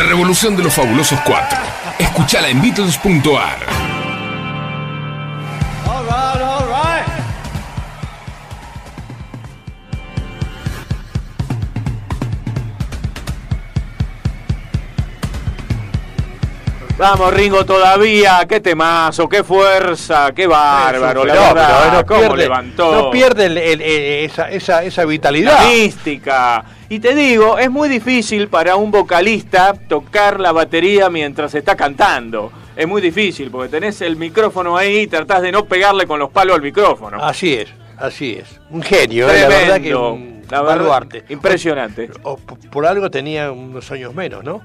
La revolución de los fabulosos cuatro. Escuchala en Beatles.ar. Vamos, Ringo, todavía. Qué temazo, qué fuerza, qué bárbaro. la verdad, eh, levantó? No pierde esa, vitalidad. Mística y te digo, es muy difícil para un vocalista tocar la batería mientras está cantando. Es muy difícil porque tenés el micrófono ahí y tratás de no pegarle con los palos al micrófono. Así es, así es. Un genio, eh, la verdad que un La verdad, baluarte. Impresionante. O, por algo tenía unos años menos, ¿no?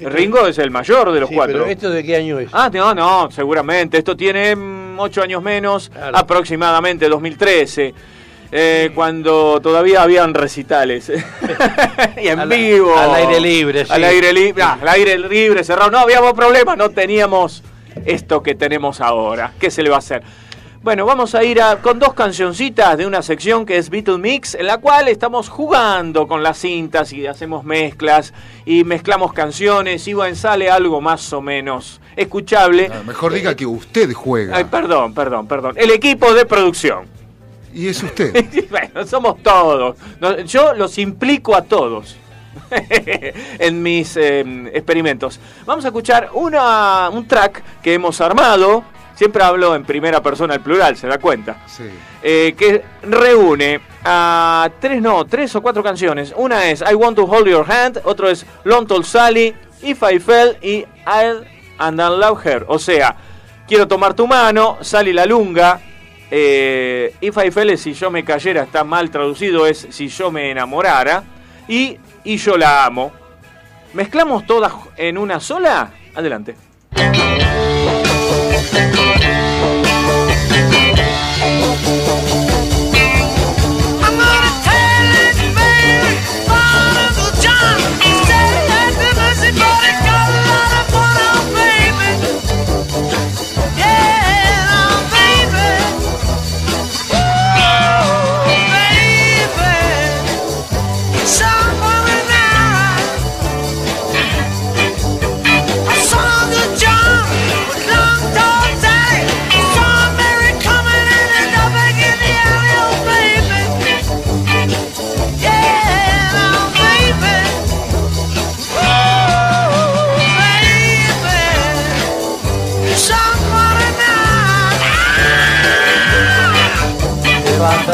Ringo es el mayor de los Sí, cuatro. pero ¿esto de qué año es? Ah, no, no, seguramente. Esto tiene mm, ocho años menos, aproximadamente 2013. Eh, cuando todavía habían recitales y en Al- vivo al aire libre, sí. al aire libre ah, al aire libre cerrado no habíamos problema no teníamos esto que tenemos ahora qué se le va a hacer bueno vamos a ir a- con dos cancioncitas de una sección que es Beatle Mix en la cual estamos jugando con las cintas y hacemos mezclas y mezclamos canciones y bueno sale algo más o menos escuchable Mejor diga que usted juega. Ay, perdón, perdón, perdón. El equipo de producción. Y es usted. bueno, somos todos. Yo los implico a todos en mis eh, experimentos. Vamos a escuchar una, un track que hemos armado. Siempre hablo en primera persona al plural, se da cuenta. Eh, que reúne a tres, no, tres o cuatro canciones. Una es I Want to Hold Your Hand, otro es Long Tall Sally, If I Fell y I'll and I Love Her. O sea, quiero tomar tu mano, Sally la lunga. Eh, If I Fell si yo me cayera, está mal traducido, es si yo me enamorara. Y, y yo la amo. ¿Mezclamos todas en una sola? Adelante.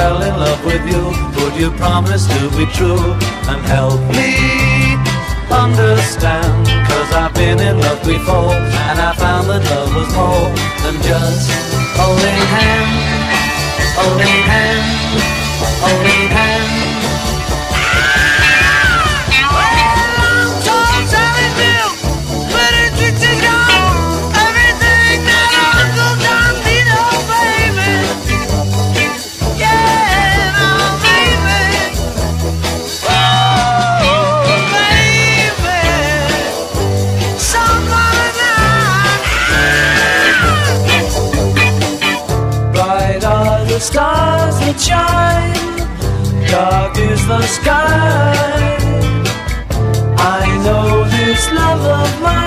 Fell in love with you, would you promise to be true and help me understand? Cause I've been in love before and I found that love was more than just holding hands, holding hands, holding hands. Is the sky. I know this love of mine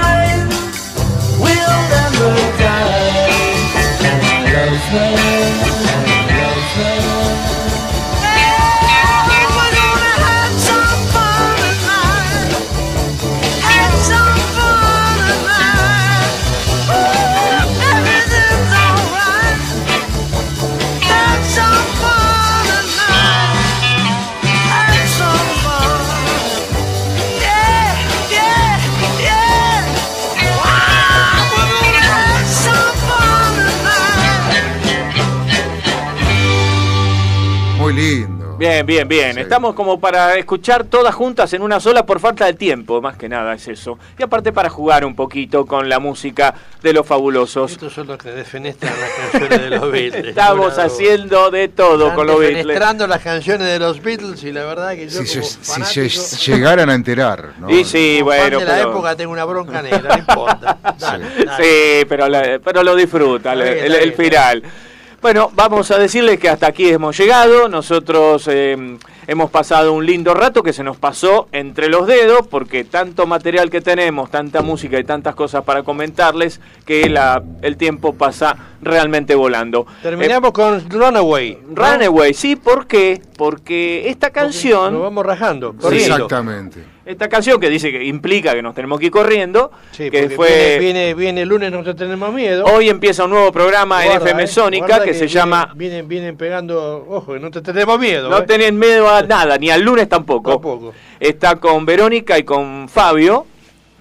Bien, bien, bien. Estamos como para escuchar todas juntas en una sola por falta de tiempo, más que nada es eso. Y aparte para jugar un poquito con la música de los fabulosos. Estos son los que defenestran las canciones de los Beatles. Estamos haciendo de todo Están con los Beatles. defenestrando las canciones de los Beatles y la verdad que yo Si, como se- si fanático, se llegaran a enterar, ¿no? Y sí, como fan bueno, de la época tengo una bronca negra, no importa. Dale, dale. Sí, pero, la- pero lo disfruta, el, Está bien, el- está el bien. Bueno, vamos a decirles que hasta aquí hemos llegado. Nosotros eh, hemos pasado un lindo rato que se nos pasó entre los dedos, porque tanto material que tenemos, tanta música y tantas cosas para comentarles, que la, el tiempo pasa realmente volando. Terminamos con Runaway. Eh, Runaway, sí, ¿por qué? Porque esta canción... Nos vamos rajando. Sí. Exactamente. Esta canción que dice que implica que nos tenemos que ir corriendo, Sí, que fue viene, viene, viene el lunes, no te tenemos miedo. hoy empieza un nuevo programa en FM eh, Sónica que, se viene- llama Vienen, vienen pegando, ojo, no te tenemos miedo. No eh. tenés miedo a nada, ni al lunes tampoco. Tampoco. Está con Verónica y con Fabio,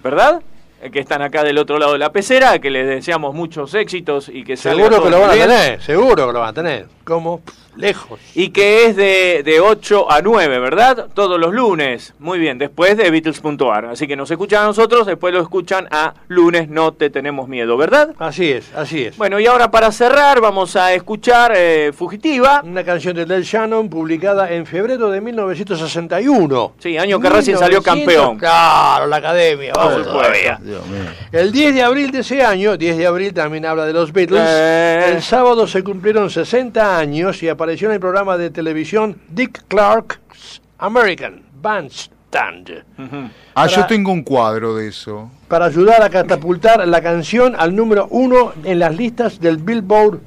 ¿verdad? Eh, Que están acá del otro lado de la pecera, que les deseamos muchos éxitos y que Seguro que lo van a bien. tener, seguro que lo van a tener. ¿Cómo? Lejos. Y que es de, de 8 a 9, ¿verdad? Todos los lunes. Muy bien, después de Beatles.ar. Así que nos escuchan a nosotros, después lo escuchan a lunes No Te Tenemos Miedo, ¿verdad? Así es, así es. Bueno, y ahora para cerrar vamos a escuchar eh, Fugitiva. Una canción de Del Shannon publicada en febrero de 1961. Sí, año que Racing salió campeón. Claro, la academia, vamos supuesto. todavía. El 10 de abril de ese año, 10 de abril también habla de los Beatles, Eh. el sábado se cumplieron 60 años y apareció en el programa de televisión Dick Clark's American Bandstand. Ah, yo Para- tengo un cuadro de eso. Para ayudar a catapultar la canción al número uno en las listas del Billboard.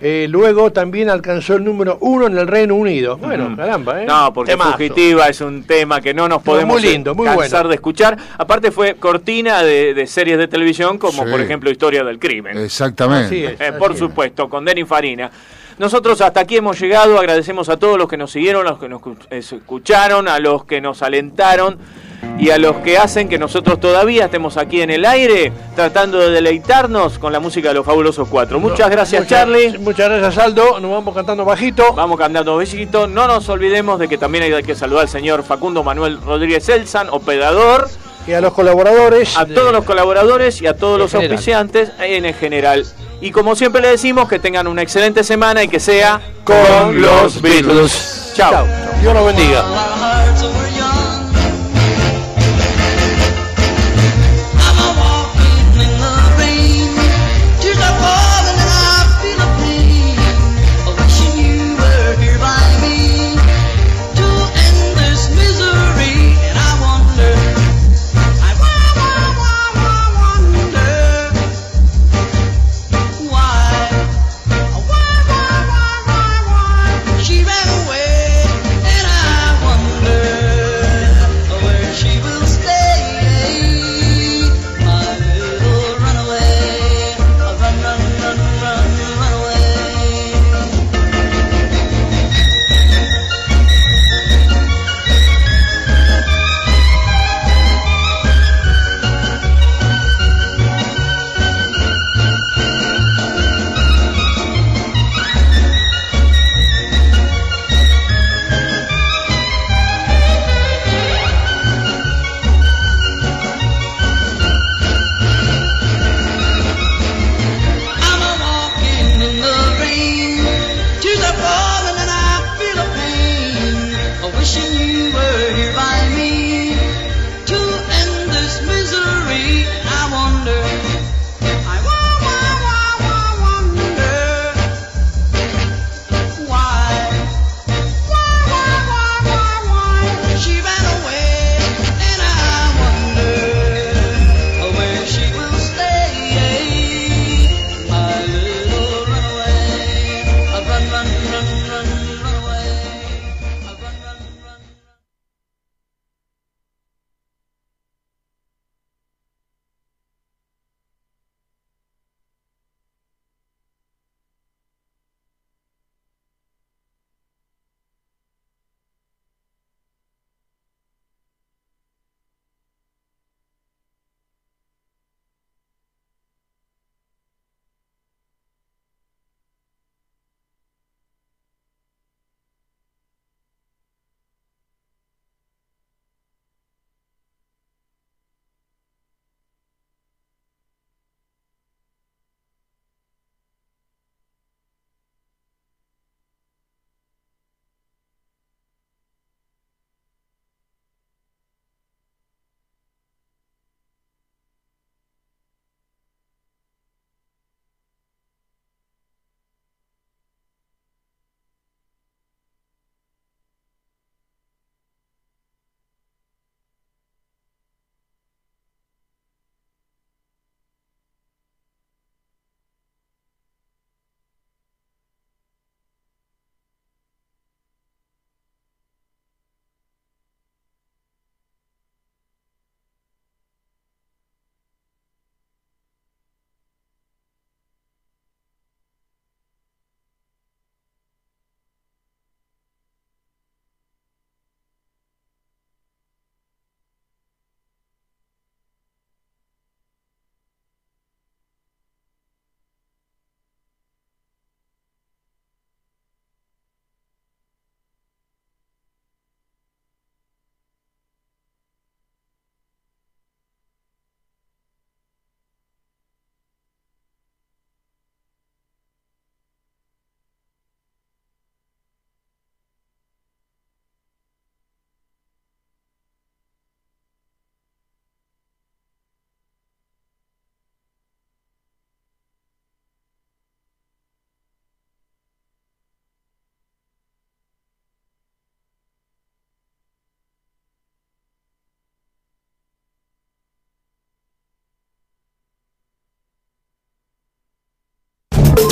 Eh, luego también alcanzó el número uno en el Reino Unido. Bueno, caramba, ¿eh? No, porque Temazo. Fugitiva es un tema que no nos podemos muy lindo, muy cansar bueno. de escuchar. Aparte fue cortina de, de series de televisión como Sí. por ejemplo Historia del Crimen. Exactamente. Así es. Eh, por supuesto, con Denny Farina. Nosotros hasta aquí hemos llegado, agradecemos a todos los que nos siguieron, a los que nos escu- escucharon, a los que nos alentaron y a los que hacen que nosotros todavía estemos aquí en el aire tratando de deleitarnos con la música de los fabulosos cuatro. Muchas gracias Muchas- Charlie. Muchas gracias Aldo. Nos vamos cantando bajito. Vamos cantando besito. No nos olvidemos de que también hay que saludar al señor Facundo Manuel Rodríguez Elsan, operador, Y a los colaboradores. a todos los colaboradores y a todos los general. auspiciantes en el general. Y como siempre le decimos, que tengan una excelente semana y que sea con los Beatles. Chao. Dios los bendiga.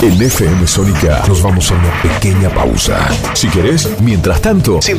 En FM Sónica nos vamos a una pequeña pausa. Si querés, mientras tanto,